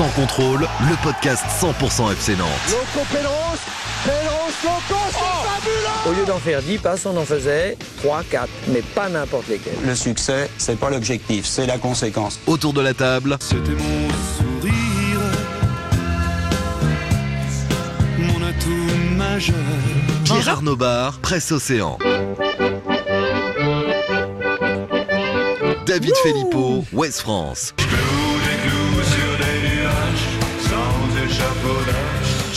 Sans contrôle, le podcast 100% FC Nantes. Loco Pélos, Pélos, Loco, c'est fabuleux Au lieu d'en faire 10 passes, on en faisait 3, 4, mais pas n'importe lesquels. Le succès, c'est pas l'objectif, c'est la conséquence. Autour de la table, C'était mon sourire, mon atout majeur. Pierre Arnaud Bar, Presse Océan. David Filippo, Ouest France.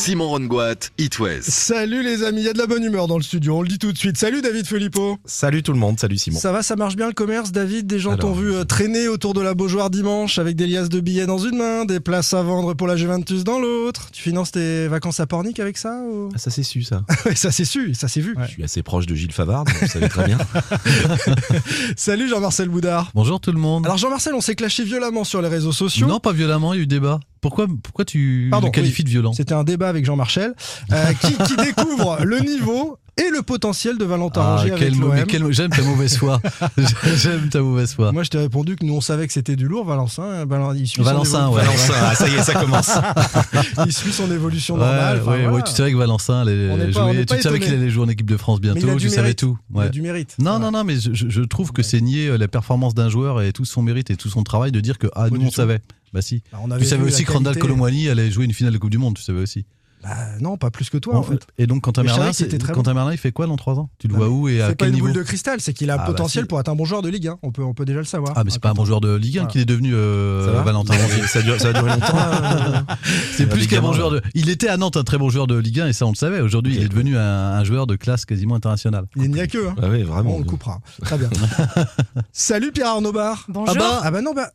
Simon Rongoat, It West. Salut les amis, il y a de la bonne humeur dans le studio, on le dit tout de suite. Salut David Filippo. Salut tout le monde, salut Simon. Ça va, ça marche bien le commerce, David? Des gens t'ont vu euh, traîner autour de la Beaujoire dimanche avec des liasses de billets dans une main, des places à vendre pour la Juventus dans l'autre. Tu finances tes vacances à Pornic avec ça ou... Ah, ça c'est su ça. Ça c'est su, ça c'est vu. Je suis assez proche de Gilles Favard, donc vous savez très bien. Salut Jean-Marcel Boudard. Bonjour tout le monde. Alors Jean-Marcel, on s'est clashé violemment sur les réseaux sociaux. non, pas violemment, il y a eu débat. Pourquoi, pourquoi tu Pardon, le qualifies oui. de violent? C'était un débat avec Jean-Marcel euh, qui, qui découvre le niveau et le potentiel de Valentin Ah, Rongier avec l'OM. J'aime ta mauvaise foi. J'aime ta mauvaise foi. Moi, je t'ai répondu que nous, on savait que c'était du lourd, Valentin. Val- il suit son Valentin, évo- ouais. Valentin, ah, ça y est, ça commence. il suit son évolution Ouais, normale. ouais, voilà. ouais, tu savais que Valentin allait jouer. tu savais qu'il allait jouer en équipe de France il bientôt. Tu savais tout. Il a du mérite. Non, non, non, mais je, je trouve que c'est nier la performance d'un joueur et tout son mérite et tout son travail de dire que ah nous on savait. Bah si. Bah, on avait Tu savais aussi que Randall. Colomwani allait jouer une finale de Coupe du Monde. Tu savais aussi. Bah, non, pas plus que toi, en fait. Et donc Quentin Merlin, Quentin Merlin, il fait quoi dans 3 ans? Tu le Non, vois où et à C'est pas quel une niveau? boule de cristal, c'est qu'il a Ah, un bah, potentiel si. pour être un bon joueur de Ligue 1. On peut, on peut déjà le savoir. Ah mais c'est pas un bon joueur de Ligue 1 Voilà. qu'il est devenu euh, Valentin ça, dure, ça va durer longtemps. là C'est plus qu'un 1, bon joueur de. Il était à Nantes un très bon joueur de Ligue 1 et ça on le savait. Aujourd'hui, il est devenu un, un joueur de classe quasiment internationale. Il n'y a que. Hein. Ah oui, vraiment. on le coupera. Très bien. Salut Pierre Arnaud Bar. Bonjour. Ah bah, ah bah non, bah.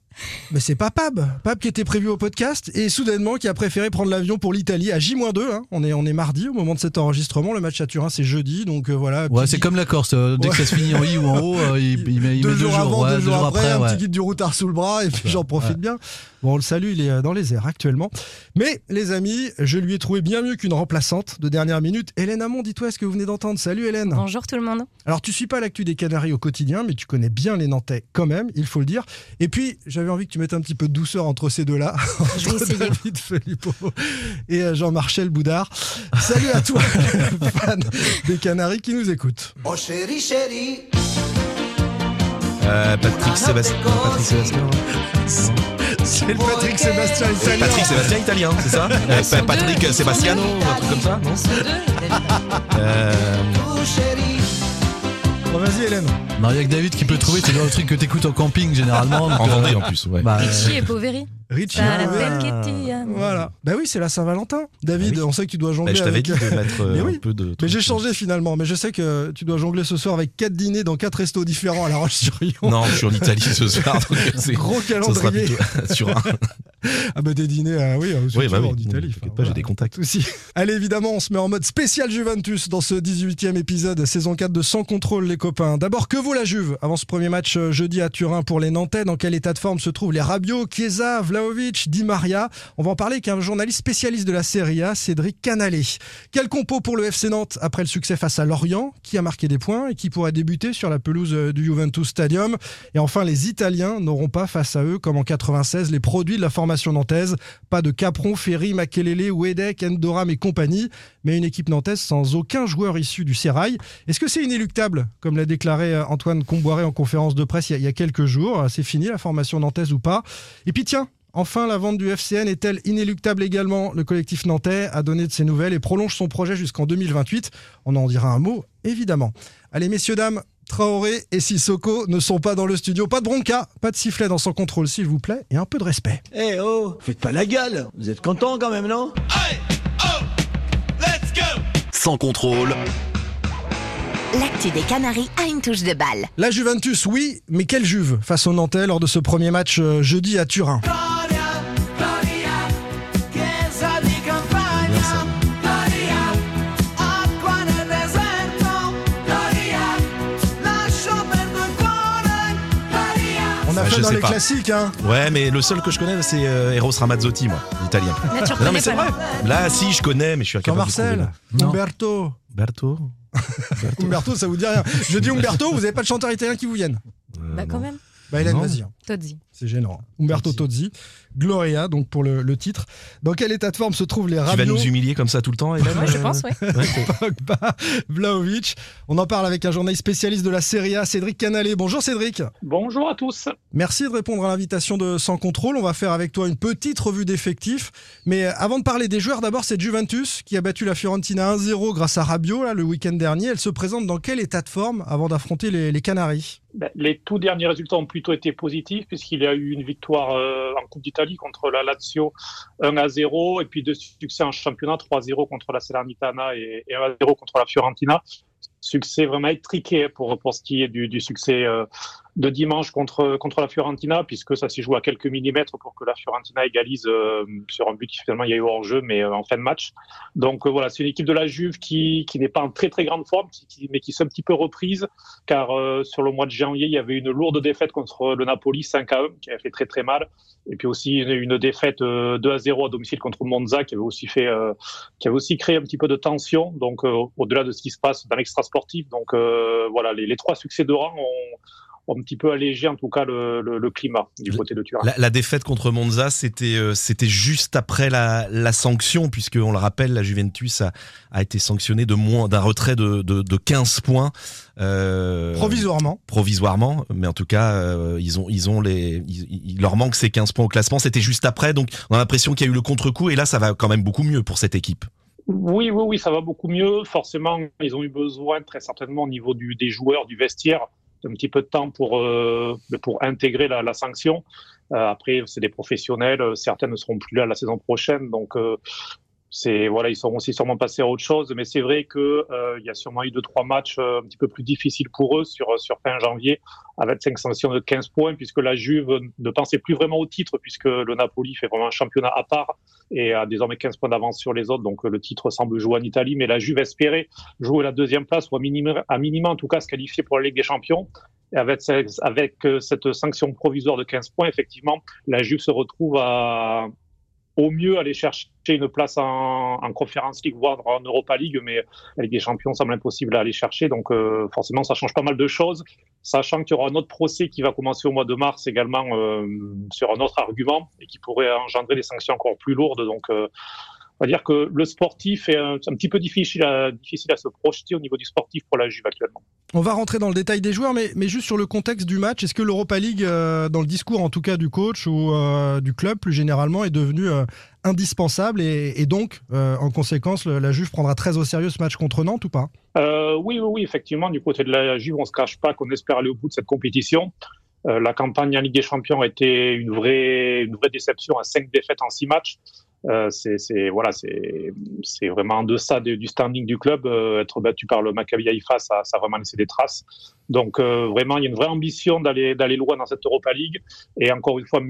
Mais c'est pas Pab. Pab qui était prévu au podcast et soudainement qui a préféré prendre l'avion pour l'Italie à J-2. hein. On, est, on est mardi au moment de cet enregistrement. Le match à Turin c'est jeudi. Donc euh, voilà. Ouais, petit c'est comme la Corse. euh, Dès Ouais. que ça se finit en I ou en haut, euh, il, il met, il deux, met jours avant, ouais, deux jours après, un ouais. petit guide du routard sous le bras et puis j'en profite Ouais. bien. Bon, on le salue, il est euh, dans les airs actuellement. Mais les amis, je lui ai trouvé bien mieux qu'une remplaçante de dernière minute. Hélène Amon, dis-toi ce que vous venez d'entendre. Salut Hélène. Bonjour tout le monde. Alors tu suis pas l'actu des Canaries au quotidien, mais tu connais bien les Nantais quand même, il faut le dire. Et puis j'avais envie que tu mettes un petit peu de douceur entre ces deux-là, Je vais entre essayer. David Filippo et euh, Jean-Marcel Boudard. Salut à toi, fan des Canaries qui nous écoute. Oh chérie, chérie. Euh, Patrick Sébastien. Patrick Sébastien. C'est le Patrick Sébastien italien. Patrick Sébastien italien, c'est ça Euh, Patrick Sébastiano, un truc comme ça, non euh. Bon, vas-y Hélène. Non, il y a que David qui peut trouver. C'est le truc que t'écoutes en camping généralement. En euh, Vendée en plus, ouais. bah, et Poveri. Richie. Hein. Voilà. Bah oui, c'est la Saint-Valentin. David, Ah oui. on sait que tu dois Bah, jongler je t'avais avec... dit de mettre euh, Mais un peu de. Mais j'ai changé finalement, mais je sais que tu dois jongler ce soir avec quatre dîners dans quatre restos différents à La Roche-sur-Yon. Non, je suis en Italie ce soir, donc c'est. Gros Ça sera calendrier. plutôt sur un. Ah bah des dîners, ah oui, euh, Oui, bah surtout oui. en Italie. T'inquiète pas, j'ai des contacts. Souci. Allez, évidemment, on se met en mode spécial Juventus dans ce 18e épisode, saison 4 de Sans Contrôle, les copains. D'abord, que vaut la Juve avant ce premier match euh, jeudi à Turin pour les Nantais? Dans quel état de forme se trouvent les Rabiot, Chiesa, On va en parler avec un journaliste spécialiste de la Serie A, Cédric Canalé. Quel compo pour le FC Nantes après le succès face à Lorient, qui a marqué des points et qui pourrait débuter sur la pelouse euh, du Juventus Stadium? Et enfin, les Italiens n'auront pas face à eux, comme en 96, les produits de la formation nantaise. Pas de Capron, Ferry, Makelele, Wedek, Endoram et compagnie, mais une équipe nantaise sans aucun joueur issu du Sérail. Est-ce que c'est inéluctable, comme l'a déclaré euh, Antoine Comboiré en conférence de presse il y a quelques jours? C'est fini la formation nantaise ou pas? Et puis tiens, Enfin, la vente du FCN est-elle inéluctable également? Le collectif nantais a donné de ses nouvelles et prolonge son projet jusqu'en 2028. On en dira un mot, évidemment. Allez, messieurs, dames, Traoré et Sissoko ne sont pas dans le studio. Pas de bronca, pas de sifflet dans son contrôle, s'il vous plaît, et un peu de respect. Eh oh, faites pas la gueule. Vous êtes contents quand même, non? Sans contrôle, L'actu des Canaries a une touche de balle. La Juventus, oui, mais quelle Juve face aux Nantais lors de ce premier match euh, jeudi à Turin? A pas je dans sais les pas. classiques, hein. Ouais, mais le seul que je connais, c'est euh, Eros Ramazzotti, moi, l'italien. Non, mais c'est vrai. Là, si, je connais, mais je suis incapable Jean-Marcel, Umberto. Berto Umberto, ça vous dit rien. Je dis Umberto, vous n'avez pas de chanteur italien qui vous vienne. Euh, Bah, quand même. Bah, Hélène, vas-y. Hein. Todzi. C'est gênant. Umberto Tozzi. Gloria, donc pour le, le titre. Dans quel état de forme se trouvent les Tu vas Rabiot nous humilier comme ça tout le temps, Hélène Ouais, je euh, pense, c'est- Pogba, Vlaovic. On en parle avec un journaliste spécialiste de la Serie A, Cédric Canalé. Bonjour Cédric. Bonjour à tous. Merci de répondre à l'invitation de Sans Contrôle. On va faire avec toi une petite revue d'effectifs. Mais avant de parler des joueurs, d'abord, c'est Juventus qui a battu la Fiorentina 1-0 grâce à Rabiot là, le week-end dernier. Elle se présente dans quel état de forme avant d'affronter les, les Canaries? Ben, Les tout derniers résultats ont plutôt été positifs puisqu'il y a eu une victoire euh, en Coupe d'Italie contre la Lazio 1 à 0 et puis deux succès en championnat 3-0 contre la Salernitana et, et 1 à 0 contre la Fiorentina. Succès vraiment étriqué pour, pour ce qui est du, du succès euh, de dimanche contre, contre la Fiorentina puisque ça s'est joué à quelques millimètres pour que la Fiorentina égalise euh, sur un but qui finalement il y a eu hors jeu mais euh, en fin de match. Donc euh, voilà, c'est une équipe de la Juve qui, qui n'est pas en très très grande forme qui, qui- mais qui s'est un petit peu reprise car euh, sur le mois de janvier, il y avait une lourde défaite contre le Napoli 5 à 1 qui avait fait très très mal et puis aussi une, une défaite euh, 2 à 0 à domicile contre Monza qui avait aussi fait euh, qui avait aussi créé un petit peu de tension donc euh, au-delà de ce qui se passe dans l'extra sportif. Donc euh, voilà, les, les trois succès de rang ont un petit peu allégé en tout cas le, le- le climat du côté de Turin. La, la défaite contre Monza, c'était euh, c'était juste après la, la sanction, puisque on le rappelle, la Juventus a, a été sanctionnée de moins d'un retrait de, de, de 15 points. euh, Provisoirement. provisoirement, mais en tout cas, euh, ils ont, ils ont les, ils- il leur manque ces 15 points au classement. C'était juste après, donc on a l'impression qu'il y a eu le contre-coup, et là, ça va quand même beaucoup mieux pour cette équipe. Oui, oui, oui, ça va beaucoup mieux. Forcément, ils ont eu besoin, très certainement, au niveau du, des joueurs, du vestiaire, d'un petit peu de temps pour, euh, pour intégrer la, sanction. Euh, après, c'est des professionnels. euh, Certains ne seront plus là la saison prochaine. Donc, c'est voilà, ils seront aussi sûrement passés à autre chose. Mais c'est vrai que euh, il y a sûrement eu deux trois matchs euh, un petit peu plus difficiles pour eux sur sur fin janvier, avec cinq sanctions de 15 points, puisque la Juve ne pensait plus vraiment au titre, puisque le Napoli fait vraiment un championnat à part et a désormais 15 points d'avance sur les autres. Donc euh, le titre semble jouer en Italie, mais la Juve espérait jouer la deuxième place ou à minima, en tout cas se qualifier pour la Ligue des Champions. Et avec, avec euh, cette sanction provisoire de 15 points, effectivement, la Juve se retrouve à au mieux aller chercher une place en, en Conference League, voire en Europa League, mais Ligue des Champions semble impossible à aller chercher. Donc euh, forcément, ça change pas mal de choses, sachant qu'il y aura un autre procès qui va commencer au mois de mars également euh, sur un autre argument et qui pourrait engendrer des sanctions encore plus lourdes. Donc euh, on va dire que le sportif est un, petit peu difficile à, difficile à se projeter au niveau du sportif pour la Juve actuellement. On va rentrer dans le détail des joueurs, mais, mais juste sur le contexte du match, est-ce que l'Europa League, euh, dans le discours en tout cas du coach ou euh, du club plus généralement, est devenu euh, indispensable et, et donc, euh, en conséquence, le- la Juve prendra très au sérieux ce match contre Nantes ou pas? Oui, oui, oui, effectivement, du côté de la Juve, on se cache pas qu'on espère aller au bout de cette compétition. La campagne en Ligue des Champions a été une vraie, une vraie déception à cinq défaites en six matchs. Euh, c'est, voilà, c'est, vraiment en deçà de- du standing du club. Euh, être battu par le Maccabi Haïfa, ça, a vraiment laissé des traces. Donc euh, vraiment, il y a une vraie ambition d'aller, loin dans cette Europa League. Et encore une fois,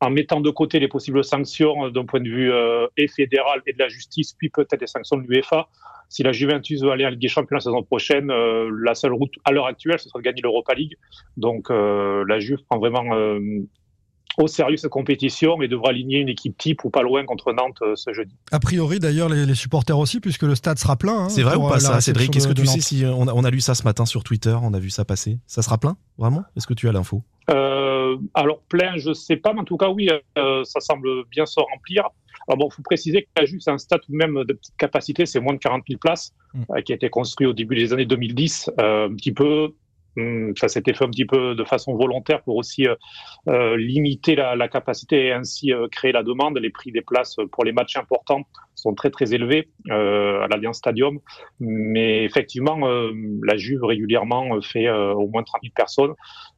en mettant de côté les possibles sanctions d'un point de vue et fédéral et de la justice, puis peut-être des sanctions de l'UEFA, si la Juventus veut aller en Ligue des Champions la saison prochaine, la seule route à l'heure actuelle, ce serait de gagner l'Europa League. Donc la Juve prend vraiment au sérieux cette compétition et devra aligner une équipe type ou pas loin contre Nantes euh, ce jeudi. A priori, d'ailleurs, les, les supporters aussi, puisque le stade sera plein. hein, C'est vrai ou euh, pas ça, Cédric? Est-ce que tu sais si euh, on a, on a lu ça ce matin sur Twitter, on a vu ça passer? Ça sera plein Vraiment? Est-ce que tu as l'info? Euh, alors plein, je sais pas, mais en tout cas oui, euh, ça semble bien se remplir. Alors bon, faut préciser que c'est un stade tout de même de petite capacité, c'est moins de 40 000 places, euh, qui a été construit au début des années 2010, euh, un petit peu. Hum, Ça s'était fait un petit peu de façon volontaire pour aussi euh, euh, limiter la, capacité et ainsi euh, créer la demande. Les prix des places pour les matchs importants sont très très élevés à l'Alliance Stadium, mais effectivement, la Juve régulièrement fait au moins 30 000 personnes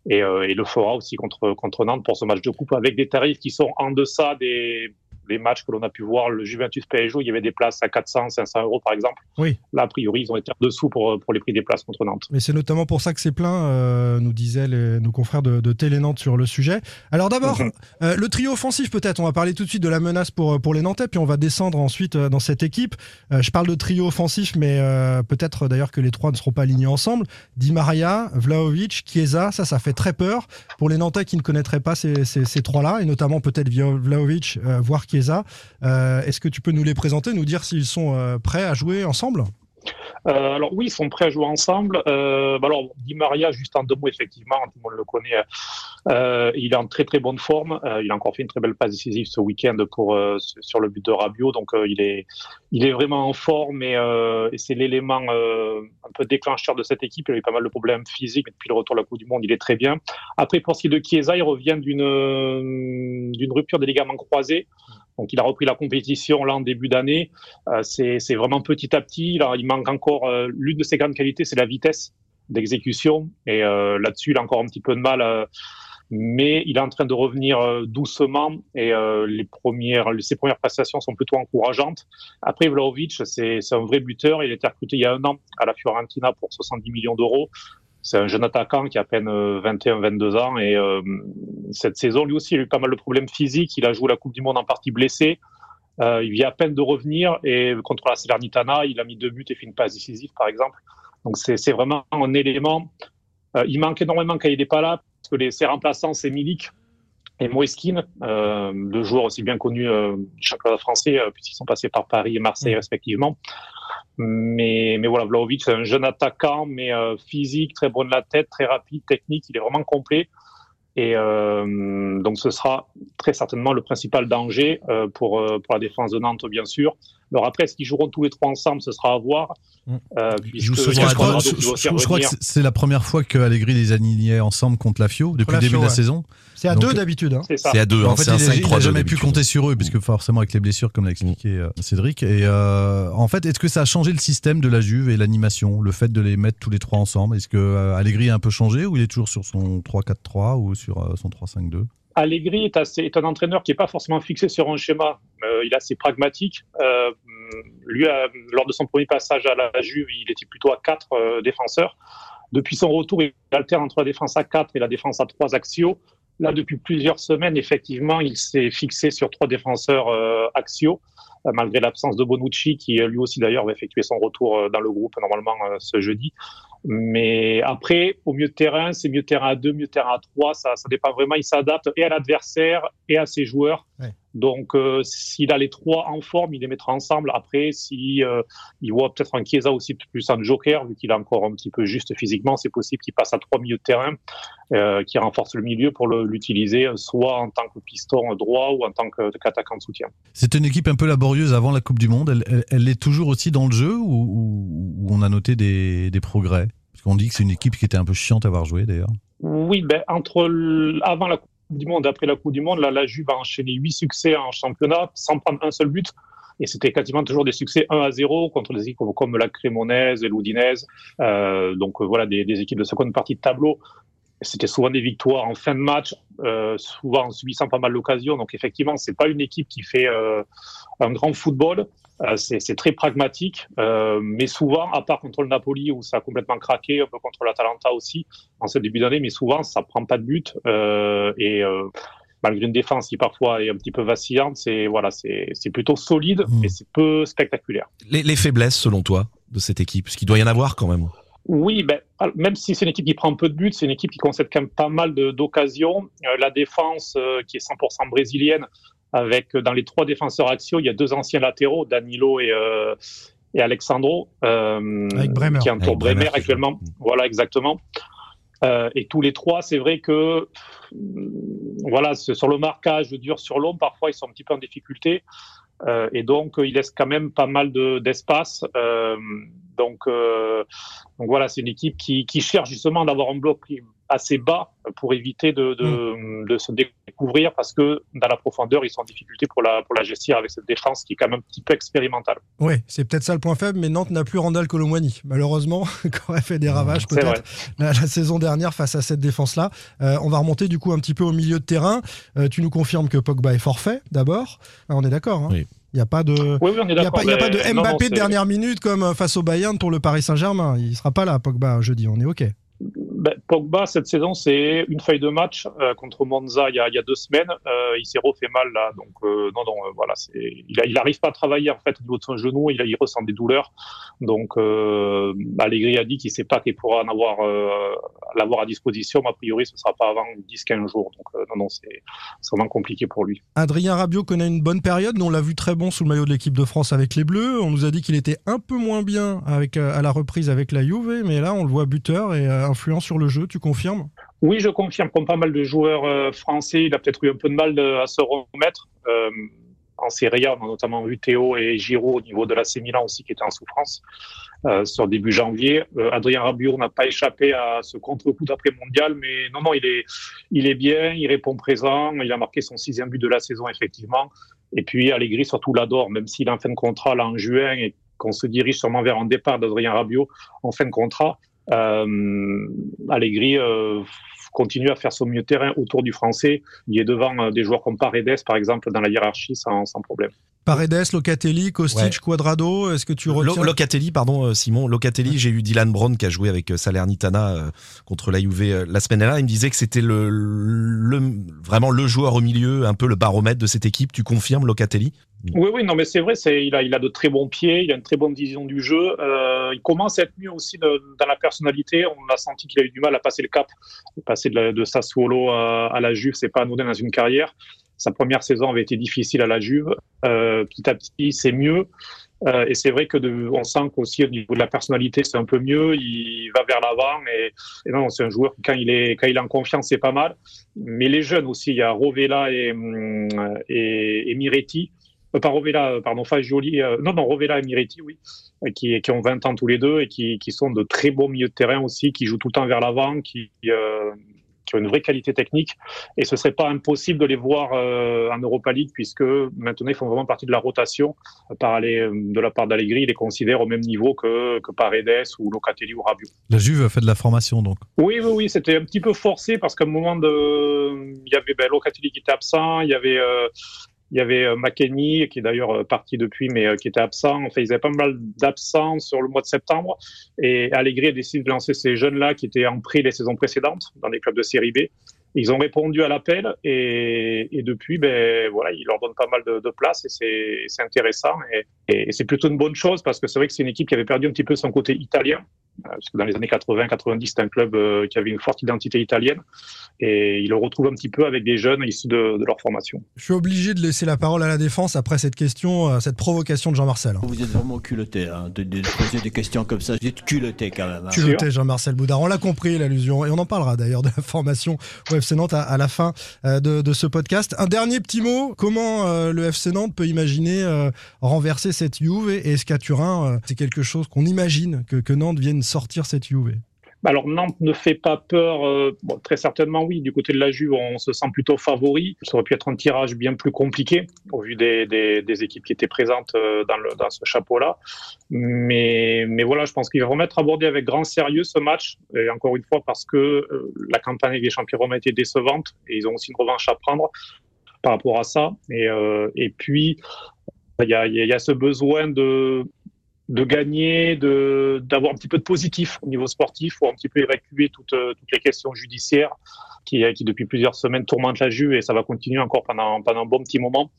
et, et le fera aussi contre contre Nantes pour ce match de coupe avec des tarifs qui sont en deçà des les matchs que l'on a pu voir, le Juventus PSG, il y avait des places à 400, 500 euros par exemple. Oui. Là, a priori, ils ont été en dessous pour, pour les prix des places contre Nantes. Mais c'est notamment pour ça que c'est plein, euh, nous disaient les- nos confrères de, de Télé Nantes sur le sujet. Alors d'abord, Mhm. euh, le trio offensif peut-être, on va parler tout de suite de la menace pour, pour les Nantais, puis on va descendre ensuite euh, dans cette équipe. Euh, je parle de trio offensif, mais peut-être d'ailleurs que les trois ne seront pas alignés ensemble. Di Maria, Vlaovic, Chiesa, ça, ça fait très peur pour les Nantais qui ne connaîtraient pas ces, ces- ces trois-là, et notamment peut-être Vlaovic, voire Chiesa. Euh, Est-ce que tu peux nous les présenter, nous dire s'ils sont euh, prêts à jouer ensemble? Euh, alors oui, ils sont prêts à jouer ensemble. Euh, bah alors, Di Maria, juste en deux mots, effectivement, tout le monde le connaît. Euh, il est en très très bonne forme. Euh, il a encore fait une très belle passe décisive ce week-end sur le but de Rabiot. Donc il est il est vraiment en forme et, c'est l'élément un peu déclencheur de cette équipe. Il a eu pas mal de problèmes physiques mais depuis le retour de la Coupe du Monde. Il est très bien. Après pour ce qui est de Chiesa, il revient d'une d'une rupture des ligaments croisés. Donc il a repris la compétition là en début d'année. C'est vraiment petit à petit. Là, il manque encore euh, l'une de ses grandes qualités, c'est la vitesse d'exécution. Et euh, là-dessus, il a encore un petit peu de mal. euh, mais il est en train de revenir doucement et les premières, ses premières prestations sont plutôt encourageantes. Après, Vlaovic, c'est un vrai buteur. Il a été recruté il y a un an à la Fiorentina pour 70 millions d'euros. C'est un jeune attaquant qui a à peine 21-22 ans et cette saison, lui aussi, il a eu pas mal de problèmes physiques. Il a joué la Coupe du Monde en partie blessé. Euh, il vient à peine de revenir et contre la Salernitana, il a mis deux buts et fait une passe décisive, par exemple. Donc c'est vraiment un élément. Euh, il manque énormément quand il n'est pas là, parce que les, ses remplaçants, c'est Milik et Moeskin, euh, deux joueurs aussi bien connus du championnat français, puisqu'ils sont passés par Paris et Marseille respectivement. Mais, mais voilà, Vlaovic, c'est un jeune attaquant, mais physique, très bon de la tête, très rapide, technique, il est vraiment complet. Et euh, donc ce sera très certainement le principal danger euh, pour, euh, pour la défense de Nantes, bien sûr. Alors après, est-ce qu'ils joueront tous les trois ensemble Ce sera à voir. Euh, deux. qui Je, doit aussi je- je crois que c'est- la première fois que Allegri les alignait ensemble contre la Fio depuis la le début Fio, de la ouais. saison. C'est à Donc, deux d'habitude. hein. C'est à deux, en hein, fait, c'est un il, a- il a 5-3-2 jamais pu compter sur eux, puisque forcément avec les blessures, comme l'a expliqué euh, Cédric. Et euh, en fait, est-ce que ça a changé le système de la Juve et l'animation, le fait de les mettre tous les trois ensemble? Est-ce que euh, Allegri a un peu changé ou il est toujours sur son 3-4-3 ou sur euh, son 3-5-2 Allegri est, assez, un entraîneur qui n'est pas forcément fixé sur un schéma. Euh, il est assez pragmatique. Euh, lui, lors de son premier passage à la Juve, il était plutôt à quatre euh, défenseurs. Depuis son retour, il alterne entre la défense à 4 et la défense à 3 axiaux. Là, depuis plusieurs semaines, effectivement, il s'est fixé sur trois défenseurs euh, axiaux, malgré l'absence de Bonucci, qui lui aussi d'ailleurs va effectuer son retour dans le groupe normalement ce jeudi. Mais après, au milieu de terrain, c'est mieux terrain à 2, mieux terrain à 3, ça, ça dépend vraiment, il s'adapte et à l'adversaire et à ses joueurs. Donc, euh, s'il a les trois en forme, il les mettra ensemble. Après, si euh, il voit peut-être un Chiesa aussi plus en joker, vu qu'il est encore un petit peu juste physiquement, c'est possible qu'il passe à trois milieux de terrain, euh, qui renforce le milieu pour l'utiliser soit en tant que piston droit ou en tant qu'attaquant de soutien. C'était une équipe un peu laborieuse avant la Coupe du Monde. Elle, elle, elle est toujours aussi dans le jeu ou, ou- ou on a noté des, des progrès? Parce qu'on dit que c'est une équipe qui était un peu chiante à avoir joué d'ailleurs. Oui, ben, entre l- avant la Coupe du Monde après la Coupe du Monde, la Juve a enchaîné huit succès en championnat sans prendre un seul but. Et c'était quasiment toujours des succès 1 à 0 contre des équipes comme, la Crémonaise et l'Oudinese. Euh, donc euh, voilà, des, des équipes de seconde partie de tableau. C'était souvent des victoires en fin de match, euh, souvent en subissant pas mal d'occasions. Donc effectivement, c'est pas une équipe qui fait euh, un grand football. Euh, c'est très pragmatique, mais souvent, à part contre le Napoli où ça a complètement craqué, un peu contre l'Atalanta aussi en ce début d'année, mais souvent ça prend pas de but et malgré une défense qui parfois est un petit peu vacillante, c'est voilà, c'est plutôt solide, mais c'est peu spectaculaire. Les, les faiblesses, selon toi, de cette équipe? Parce qu'il doit y en avoir quand même. Oui, ben, même si c'est une équipe qui prend peu de buts, c'est une équipe qui concède quand même pas mal de- d'occasions. Euh, la défense, euh, qui est 100% brésilienne, avec euh, dans les trois défenseurs axiaux, il y a deux anciens latéraux, Danilo et, euh, et Alexandro, euh, Avec Bremer. qui entourent Bremer Bremer actuellement. Voilà, exactement. Euh, et tous les trois, c'est vrai que voilà, sur le marquage dur sur l'homme, parfois ils sont un petit peu en difficulté. Euh, et donc, euh, il laisse quand même pas mal de- d'espace. Euh, donc, euh, donc voilà, c'est une équipe qui, qui cherche justement d'avoir un bloc assez bas pour éviter de, de, de, se découvrir parce que dans la profondeur, ils sont en difficulté pour la, pour la gestion avec cette défense qui est quand même un petit peu expérimentale. Oui, c'est peut-être ça le point faible, mais Nantes n'a plus Randall Colomwani, malheureusement, qui aurait fait des ravages peut-être la, la, saison dernière face à cette défense-là. Euh, on va remonter du coup un petit peu au milieu de terrain. Euh, tu nous confirmes que Pogba est forfait d'abord. Ah, on est d'accord. Hein oui. Il n'y a pas de, oui, oui, il y a pas, il y a pas de Mbappé non, non, de dernière minute comme face au Bayern pour le Paris Saint-Germain. Il sera pas là, Pogba, jeudi. On est OK. Ben, Pogba, cette saison, c'est une feuille de match euh, contre Monza il y, a, deux semaines. Euh, il s'est refait mal là, donc euh, non, non, voilà, il n'arrive pas à travailler en fait au niveau de son genou. Il, ressent des douleurs, donc euh, Allegri a dit qu'il ne sait pas qu'il pourra l'avoir à disposition. Mais a priori, ce ne sera pas avant 10-15 jours. Donc non, non, c'est vraiment compliqué pour lui. Adrien Rabiot connaît une bonne période. Nous, on l'a vu très bon sous le maillot de l'équipe de France avec les Bleus. On nous a dit qu'il était un peu moins bien à la reprise avec la Juve, mais là, on le voit buteur et influent sur le jeu, tu confirmes? Oui, je confirme. Comme pas mal de joueurs euh, français, il a peut-être eu un peu de mal de, à se remettre. Euh, en Serie A, notamment vu et Giroud au niveau de l'AC Milan aussi qui étaient en souffrance euh, sur début janvier. Euh, Adrien Rabiot n'a pas échappé à ce contre-coup d'après mondial, mais non, non, il est, il est bien, il répond présent, il a marqué son sixième but de la saison effectivement. Et puis Allegri surtout l'adore, même s'il est en fin de contrat là en juin et qu'on se dirige sûrement vers un départ d'Adrien Rabiot en fin de contrat. Euh, Allegri euh, continue à faire son mieux terrain autour du français. Il est devant euh, des joueurs comme Paredes, par exemple, dans la hiérarchie, sans, sans problème. Paredes, Locatelli, Kostic, ouais. Quadrado, est-ce que tu retiens Locatelli, pardon Simon, Locatelli, ouais. j'ai eu Dylan Brown qui a joué avec Salernitana euh, contre la Juve euh, la semaine dernière, il me disait que c'était le, le, vraiment le joueur au milieu, un peu le baromètre de cette équipe, tu confirmes Locatelli? Oui, oui, non, mais c'est vrai, c'est, il, a, il a de très bons pieds, il a une très bonne vision du jeu. Euh, il commence à être mieux aussi de, dans la personnalité. On a senti qu'il a eu du mal à passer le cap, passer de Sassuolo à, à la Juve, c'est pas anodin dans une carrière. Sa première saison avait été difficile à la Juve. Euh, petit à petit, c'est mieux. Euh, et c'est vrai que de, on sent qu'aussi au niveau de la personnalité, c'est un peu mieux. Il va vers l'avant. Et, et, non, c'est un joueur quand il est quand il est en confiance, c'est pas mal. Mais les jeunes aussi, il y a Rovella et, et, et Miretti. Euh, pas Rovella, pardon, Fagioli. Euh, non, non, Rovella et Miretti, oui, qui, qui ont 20 ans tous les deux et qui, qui sont de très bons milieux de terrain aussi, qui jouent tout le temps vers l'avant, qui euh, qui ont une vraie qualité technique. Et ce serait pas impossible de les voir euh, en Europa League, puisque maintenant ils font vraiment partie de la rotation. Par aller, de la part d'Allegri, il les considère au même niveau que, que Paredes ou Locatelli ou Rabiot. La Juve a fait de la formation donc Oui, oui, oui. C'était un petit peu forcé parce qu'à un moment, de... il y avait ben, Locatelli qui était absent, il y avait. Il y avait euh, McKenny, qui est d'ailleurs euh, parti depuis, mais euh, qui était absent. Enfin, ils avaient pas mal d'absents sur le mois de septembre. Et Allegri a décidé de lancer ces jeunes-là qui étaient en prix les saisons précédentes dans les clubs de série B. Ils ont répondu à l'appel et, et, depuis, ben voilà, il leur donne pas mal de, de place et c'est intéressant et, et c'est plutôt une bonne chose parce que c'est vrai que c'est une équipe qui avait perdu un petit peu son côté italien parce que dans les années 80-90, c'était un club euh, qui avait une forte identité italienne et il le retrouve un petit peu avec des jeunes issus de, de, leur formation. Je suis obligé de laisser la parole à la défense après cette question, euh, cette provocation de Jean-Marcel. Vous êtes vraiment culotté hein, de, de, poser des questions comme ça. Vous êtes culotté quand même. Hein. Culotté, Jean-Marcel Boudard. On l'a compris, l'allusion. Et on en parlera d'ailleurs de la formation au FC Nantes à, la fin euh, de, de, ce podcast. Un dernier petit mot. Comment euh, le FC Nantes peut imaginer euh, renverser cette Juve Et est-ce qu'à Turin, c'est quelque chose qu'on imagine que, que Nantes vienne sortir cette Juve? Alors Nantes ne fait pas peur, euh, très certainement oui. Du côté de la Juve, on se sent plutôt favori. Ça aurait pu être un tirage bien plus compliqué au vu des, des, des équipes qui étaient présentes euh, dans, ce chapeau-là. Mais, voilà, je pense qu'il va remettre aborder avec grand sérieux ce match. Et encore une fois, parce que euh, la campagne les champions romains était décevante et ils ont aussi une revanche à prendre par rapport à ça. Et, puis, il y a ce besoin de de gagner, de d'avoir un petit peu de positif au niveau sportif, pour un petit peu évacuer toutes, toutes les questions judiciaires qui, qui depuis plusieurs semaines tourmentent la Juve et ça va continuer encore pendant, pendant un bon petit moment.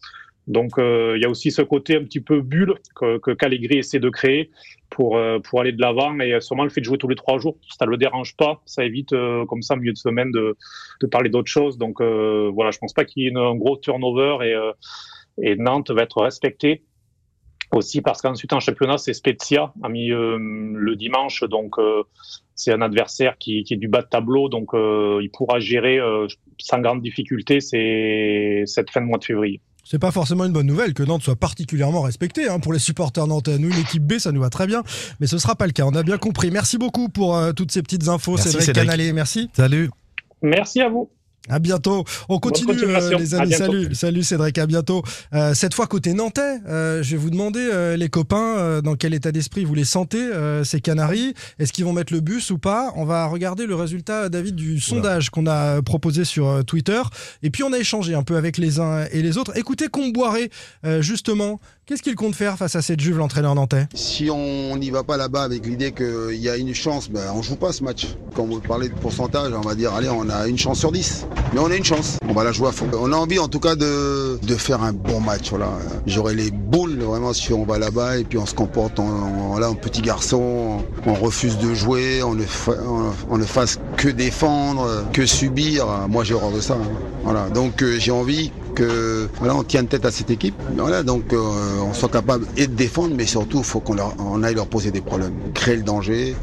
Donc euh, il y a aussi ce côté un petit peu bulle que, que Callegri essaie de créer pour, euh, pour aller de l'avant et sûrement le fait de jouer tous les trois jours, ça ne le dérange pas, ça évite euh, comme ça, au milieu de semaine, de, de parler d'autres choses. Donc euh, voilà, je pense pas qu'il y ait un gros turnover et, euh, et Nantes va être respecté aussi parce qu'ensuite en championnat c'est Spezia a mis euh, le dimanche donc euh, c'est un adversaire qui, qui, est du bas de tableau donc euh, il pourra gérer sans grande difficulté c'est cette fin de mois de février. C'est pas forcément une bonne nouvelle que Nantes soit particulièrement respecté hein, pour les supporters nantais. Nous, l'équipe B, ça nous va très bien, mais ce sera pas le cas. On a bien compris. Merci beaucoup pour toutes ces petites infos, Cédric Canalé. Merci. Salut. Merci à vous. À bientôt. On continue, euh, les amis. Salut, salut Cédric, à bientôt. Euh, cette fois, côté nantais, euh, je vais vous demander, euh, les copains, euh, dans quel état d'esprit vous les sentez, euh, ces Canaries Est-ce qu'ils vont mettre le bus ou pas? On va regarder le résultat, David, du sondage qu'on a proposé sur euh, Twitter. Et puis, on a échangé un peu avec les uns et les autres. Écoutez, Comboiré, euh, justement, qu'est-ce qu'il compte faire face à cette Juve, l'entraîneur nantais? Si on n'y va pas là-bas avec l'idée qu'il y a une chance, ben on joue pas ce match. Quand vous parlez de pourcentage, on va dire, allez, on a une chance sur 10. Mais on a une chance. On va la jouer à fond. On a envie, en tout cas, de, faire un bon match. J'aurais les boules, vraiment, si on va là-bas et puis on se comporte en, voilà, en petit garçon. On refuse de jouer, on ne, fasse que défendre, que subir. Moi, j'ai horreur de ça. hein. Donc, euh, j'ai envie que voilà, on tienne tête à cette équipe. Voilà, donc euh, on soit capable et de défendre, mais surtout il faut qu'on aille leur poser des problèmes, créer le danger.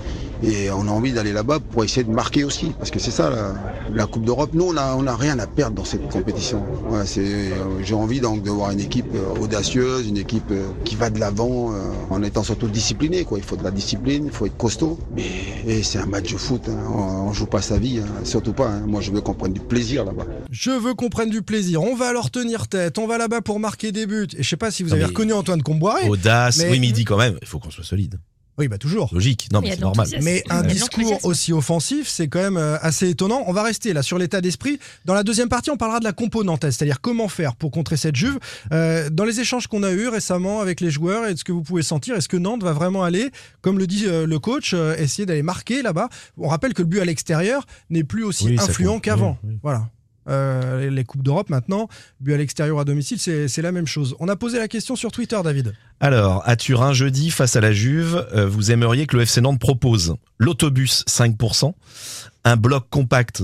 Et on a envie d'aller là-bas pour essayer de marquer aussi, parce que c'est ça la, la Coupe d'Europe. Nous, on n'a on a rien à perdre dans cette compétition. C'est, euh, j'ai envie donc de voir une équipe euh, audacieuse, une équipe euh, qui va de l'avant, euh, en étant surtout discipliné. Quoi. Il faut de la discipline, il faut être costaud. Mais et c'est un match de foot, hein. on, on joue pas sa vie, hein. surtout pas. hein. Moi, je veux qu'on prenne du plaisir là-bas. Je veux qu'on prenne du plaisir. On va alors tenir tête. On va là-bas pour marquer des buts. Et je sais pas si vous avez mais- reconnu Antoine Comboiré. Audace, Mais- oui, dit quand même, il faut qu'on soit solide. Oui, bah toujours. Logique, non, mais c'est de normal. Mais un de discours aussi offensif, c'est quand même euh, assez étonnant. On va rester là sur l'état d'esprit. Dans la deuxième partie, on parlera de la compo nantaise, c'est-à-dire comment faire pour contrer cette Juve. Euh, dans les échanges qu'on a eus récemment avec les joueurs, est-ce que vous pouvez sentir, est-ce que Nantes va vraiment aller, comme le dit euh, le coach, essayer d'aller marquer là-bas? On rappelle que le but à l'extérieur n'est plus aussi Oui, influent qu'avant. Oui, oui. Voilà. Euh, les Coupes d'Europe maintenant, but à l'extérieur à domicile, c'est la même chose. On a posé la question sur Twitter, David. Alors, à Turin, jeudi, face à la Juve, euh, vous aimeriez que le FC Nantes propose l'autobus 5%, un bloc compact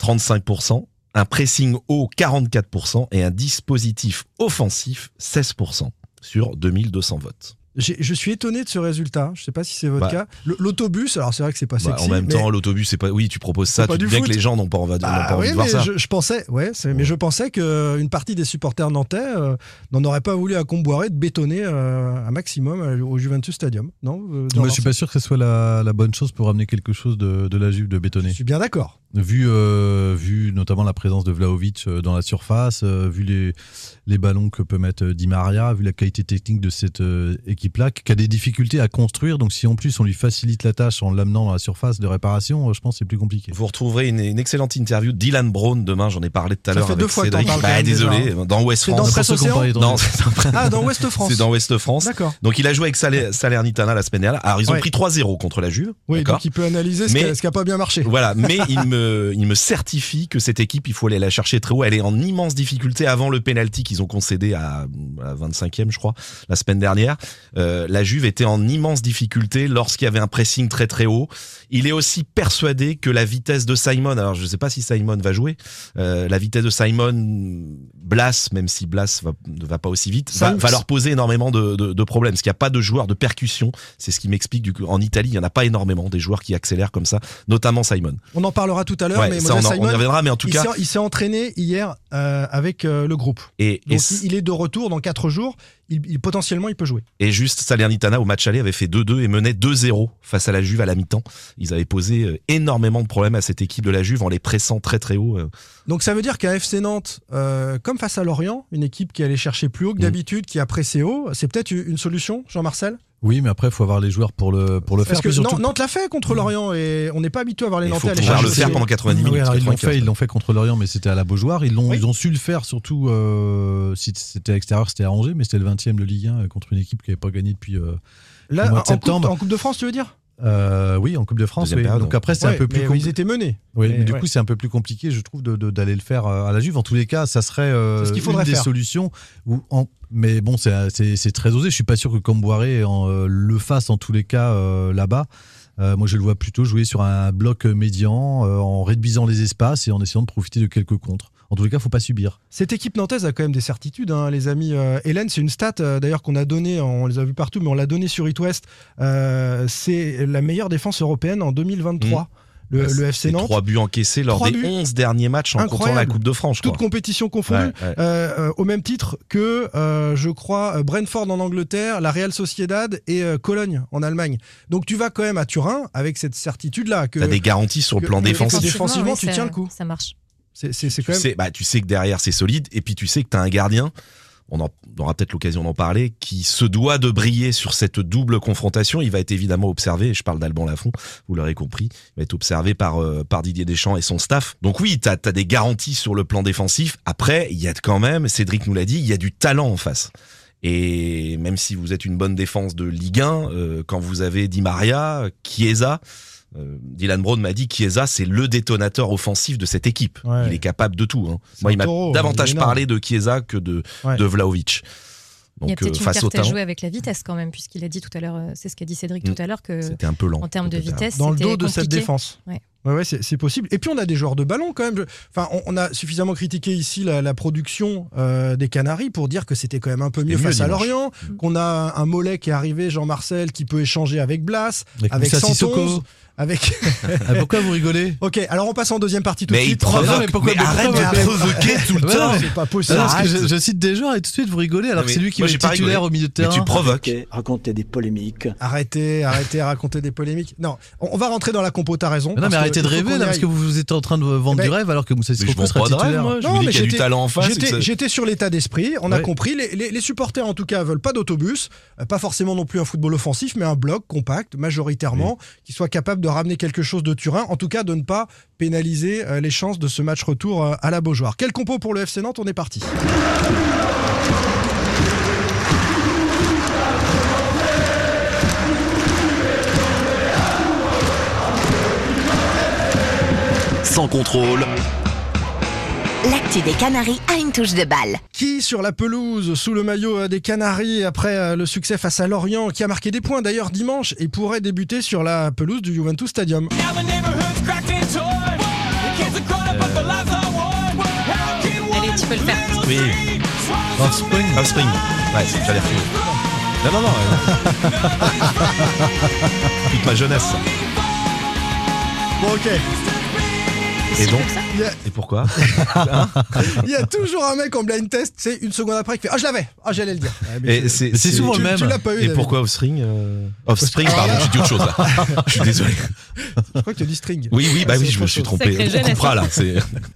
35%, un pressing haut 44% et un dispositif offensif 16% sur 2200 votes. Je suis étonné de ce résultat. Je sais pas si c'est votre Bah. cas. L'autobus, alors c'est vrai que c'est pas Bah, sexy. en même mais- temps, l'autobus, c'est pas. Oui, tu proposes ça, tu dis bien foot. que les gens n'ont pas, envie- n'ont Ah pas envie oui, de voir mais ça. je, je pensais, ouais, mais je pensais qu'une partie des supporters nantais euh, n'en aurait pas voulu à Comboiré de bétonner euh, un maximum euh, au Juventus Stadium. Non, euh, je suis pas sûr que ce soit la, la bonne chose pour ramener quelque chose de, de la Juve de bétonner. Je suis bien d'accord. Vu, euh, vu notamment la présence de Vlaovic euh, dans la surface, euh, vu les, les ballons que peut mettre euh, Di Maria, vu la qualité technique de cette euh, équipe-là, qui a des difficultés à construire. Donc, si en plus on lui facilite la tâche en l'amenant dans la surface de réparation, euh, je pense que c'est plus compliqué. Vous retrouverez une, une excellente interview de Dylan Brown demain, j'en ai parlé tout à Ça l'heure fait avec Cédric. Bah, désolé, déjà. dans West C'est dans France. Presse Océan Non, c'est Ah, dans Ouest France. c'est dans West France. D'accord. Donc il a joué avec Salernitana la semaine dernière. Alors ils ont Ouais. pris 3-0 contre la Juve. Oui, donc il peut analyser ce, Mais- qui a, ce qui a pas bien marché. Voilà, mais il me, il me certifie que cette équipe, il faut aller la chercher très haut. Elle est en immense difficulté avant le penalty qu'ils ont concédé à, à 25e, je crois, la semaine dernière. Euh, la Juve était en immense difficulté lorsqu'il y avait un pressing très très haut. Il est aussi persuadé que la vitesse de Simon, alors je ne sais pas si Simon va jouer, euh, la vitesse de Simon, Blas, même si Blas va, ne va pas aussi vite, va, va leur poser énormément de, de, de problèmes. Parce qu'il n'y a pas de joueurs de percussion. C'est ce qui m'explique du coup. En Italie, il n'y en a pas énormément des joueurs qui accélèrent comme ça, notamment Simon. On en parlera tout à l'heure, Ouais, mais ça, on, en- on Simon, y reviendra, mais en tout il cas, il s'est entraîné hier euh, avec euh, le groupe. et, Donc il est de retour dans 4 jours. Il, il- potentiellement, il peut jouer. et juste Salernitana au match aller avait fait 2-2 et menait 2-0 face à la Juve à la mi-temps. Ils avaient posé euh, énormément de problèmes à cette équipe de la Juve en les pressant très très haut. Donc ça veut dire qu'un FC Nantes, euh, comme face à Lorient, une équipe qui allait chercher plus haut que Mm. d'habitude, qui a pressé haut, c'est peut-être une solution, Jean-Marcel? Oui, mais après, il faut avoir les joueurs pour le, pour le Parce faire. que puis surtout- Nantes, l'a fait contre Lorient et on n'est pas habitué à voir les Nantais aller pouvoir le faire pendant 90 Oui, minutes. alors ils l'ont 95. fait, ils l'ont fait contre Lorient, mais c'était à la Beaujoire. Ils l'ont, Oui. ils ont su le faire, surtout euh, si c'était à l'extérieur, c'était à Angers, mais c'était le 20e de Ligue 1 euh, contre une équipe qui n'avait pas gagné depuis. euh, Là, au mois en de coupe, septembre. en Coupe de France, tu veux dire? Euh, oui, en Coupe de France. Oui. Donc après, c'est Ouais, un peu plus. Ils étaient menés. Oui, Mais mais du ouais. coup, c'est un peu plus compliqué, je trouve, d'aller le faire euh, à la Juve. En tous les cas, ça serait euh, C'est ce qu'il une faudrait des faire. solutions. Où, en- mais bon, c'est très osé. Je suis pas sûr que Comboiré en, euh, le fasse en tous les cas euh, là-bas. Euh, moi, je le vois plutôt jouer sur un bloc médian, euh, en réduisant les espaces et en essayant de profiter de quelques contres. En tous les cas, faut pas subir. Cette équipe nantaise a quand même des certitudes, hein, les amis. Euh, Hélène, c'est une stat euh, d'ailleurs qu'on a donnée, on les a vus partout, mais on l'a donnée sur It West. Euh, c'est la meilleure défense européenne en 2023. le, le FC Et Nantes. trois buts encaissés lors des buts. 11 derniers matchs en comptant la. Coupe de France, Toute compétition confondue, Ouais, ouais. euh, euh, au même titre que, euh, je crois, Brentford en Angleterre, la Real Sociedad et euh, Cologne en Allemagne. Donc tu vas quand même à Turin avec cette certitude-là. que T'as des garanties sur le plan que- défensif. défensivement, oui, tu tiens le coup. Ça marche. C'est c'est- c'est tu quand même. sais, bah, tu sais que derrière c'est solide, et puis tu sais que tu as un gardien, on, en, on aura peut-être l'occasion d'en parler, qui se doit de briller sur cette double confrontation. Il va être évidemment observé, et je parle d'Alban Lafont, vous l'aurez compris, il va être observé par, euh, par Didier Deschamps et son staff. Donc oui, tu as, des garanties sur le plan défensif. Après, il y a quand même, Cédric nous l'a dit, il y a du talent en face. Et même si vous êtes une bonne défense de Ligue 1, euh, quand vous avez Di Maria, Chiesa, euh, Dylan Brown m'a dit Chiesa c'est le détonateur offensif de cette équipe. Ouais. Il est capable de tout. Hein. Moi, il m'a davantage parlé de Chiesa que de, Ouais. de Vlaovic. il y a Donc euh, peut-être une carte à jouer avec la vitesse quand même, puisqu'il a dit tout à l'heure, euh, c'est ce qu'a dit Cédric Mm. tout à l'heure, que c'était un peu lent. en termes de peut-être. vitesse, dans le dos de cette défense. Ouais. Ouais, ouais, c'est possible. Et puis on a des joueurs de ballon quand même. Enfin, on, on a suffisamment critiqué ici la, la production euh, des Canaries pour dire que c'était quand même un peu mieux mieux face à. Lorient, qu'on a un Mollet qui est arrivé, Jean-Marcel, qui peut échanger avec Blas, Avec avec Moussa 111, Sissoko. Avec. Ah, pourquoi vous rigolez ok, alors on passe en deuxième partie tout Mais de il suite. provoque. Non, mais pourquoi- mais mais arrête de provoquer tout le temps. mais- C'est pas possible. Non, parce que je, je cite des joueurs et tout de suite vous rigolez alors que mais c'est lui qui moi, est titulaire rigolé. au milieu de Mais terrain. tu provoques. Ok, Raconter des polémiques. Arrêtez, arrêtez à raconter des polémiques. Non, on, on va rentrer dans la compo, t'as raison. Mais non mais arrêtez il de rêver là parce que vous êtes en train de vendre Eh ben, du rêve alors que Moussa Mais Sissoko sera titulaire. Non, mais qu'il y a du talent en face. J'étais sur l'état d'esprit, on a compris. Les supporters, en tout cas, veulent pas d'autobus, euh, pas forcément non plus un football offensif, mais un bloc compact, majoritairement, qui soit capable de ramener quelque chose de Turin, en tout cas de ne pas pénaliser euh, les chances de ce match retour euh, à la Beaujoire. Quel compo pour le FC Nantes On est parti. Sans contrôle, L'actu des Canaries a une touche de balle. Qui sur la pelouse sous le maillot euh, des Canaries après euh, le succès face à Lorient, qui a marqué des points d'ailleurs dimanche et pourrait débuter sur la pelouse du Juventus Stadium Allez, tu peux le faire. Oui. Offspring. Offspring. Ouais, j'allais refuser. Non, non, non. euh, Toute ma jeunesse. Bon ok, Et donc a, Et pourquoi il y a toujours un mec en blind test, c'est une seconde après qui fait Ah je l'avais, ah j'allais le dire. Ah, tu- c'est souvent tu, le même. tu l'as pas eu. Et pourquoi Offspring euh, Offspring, pardon, j'ai dit autre chose là. Je suis désolé. Je crois que tu dis string. Oui, oui, bah Ah, oui, je me suis trompé. On hein. là.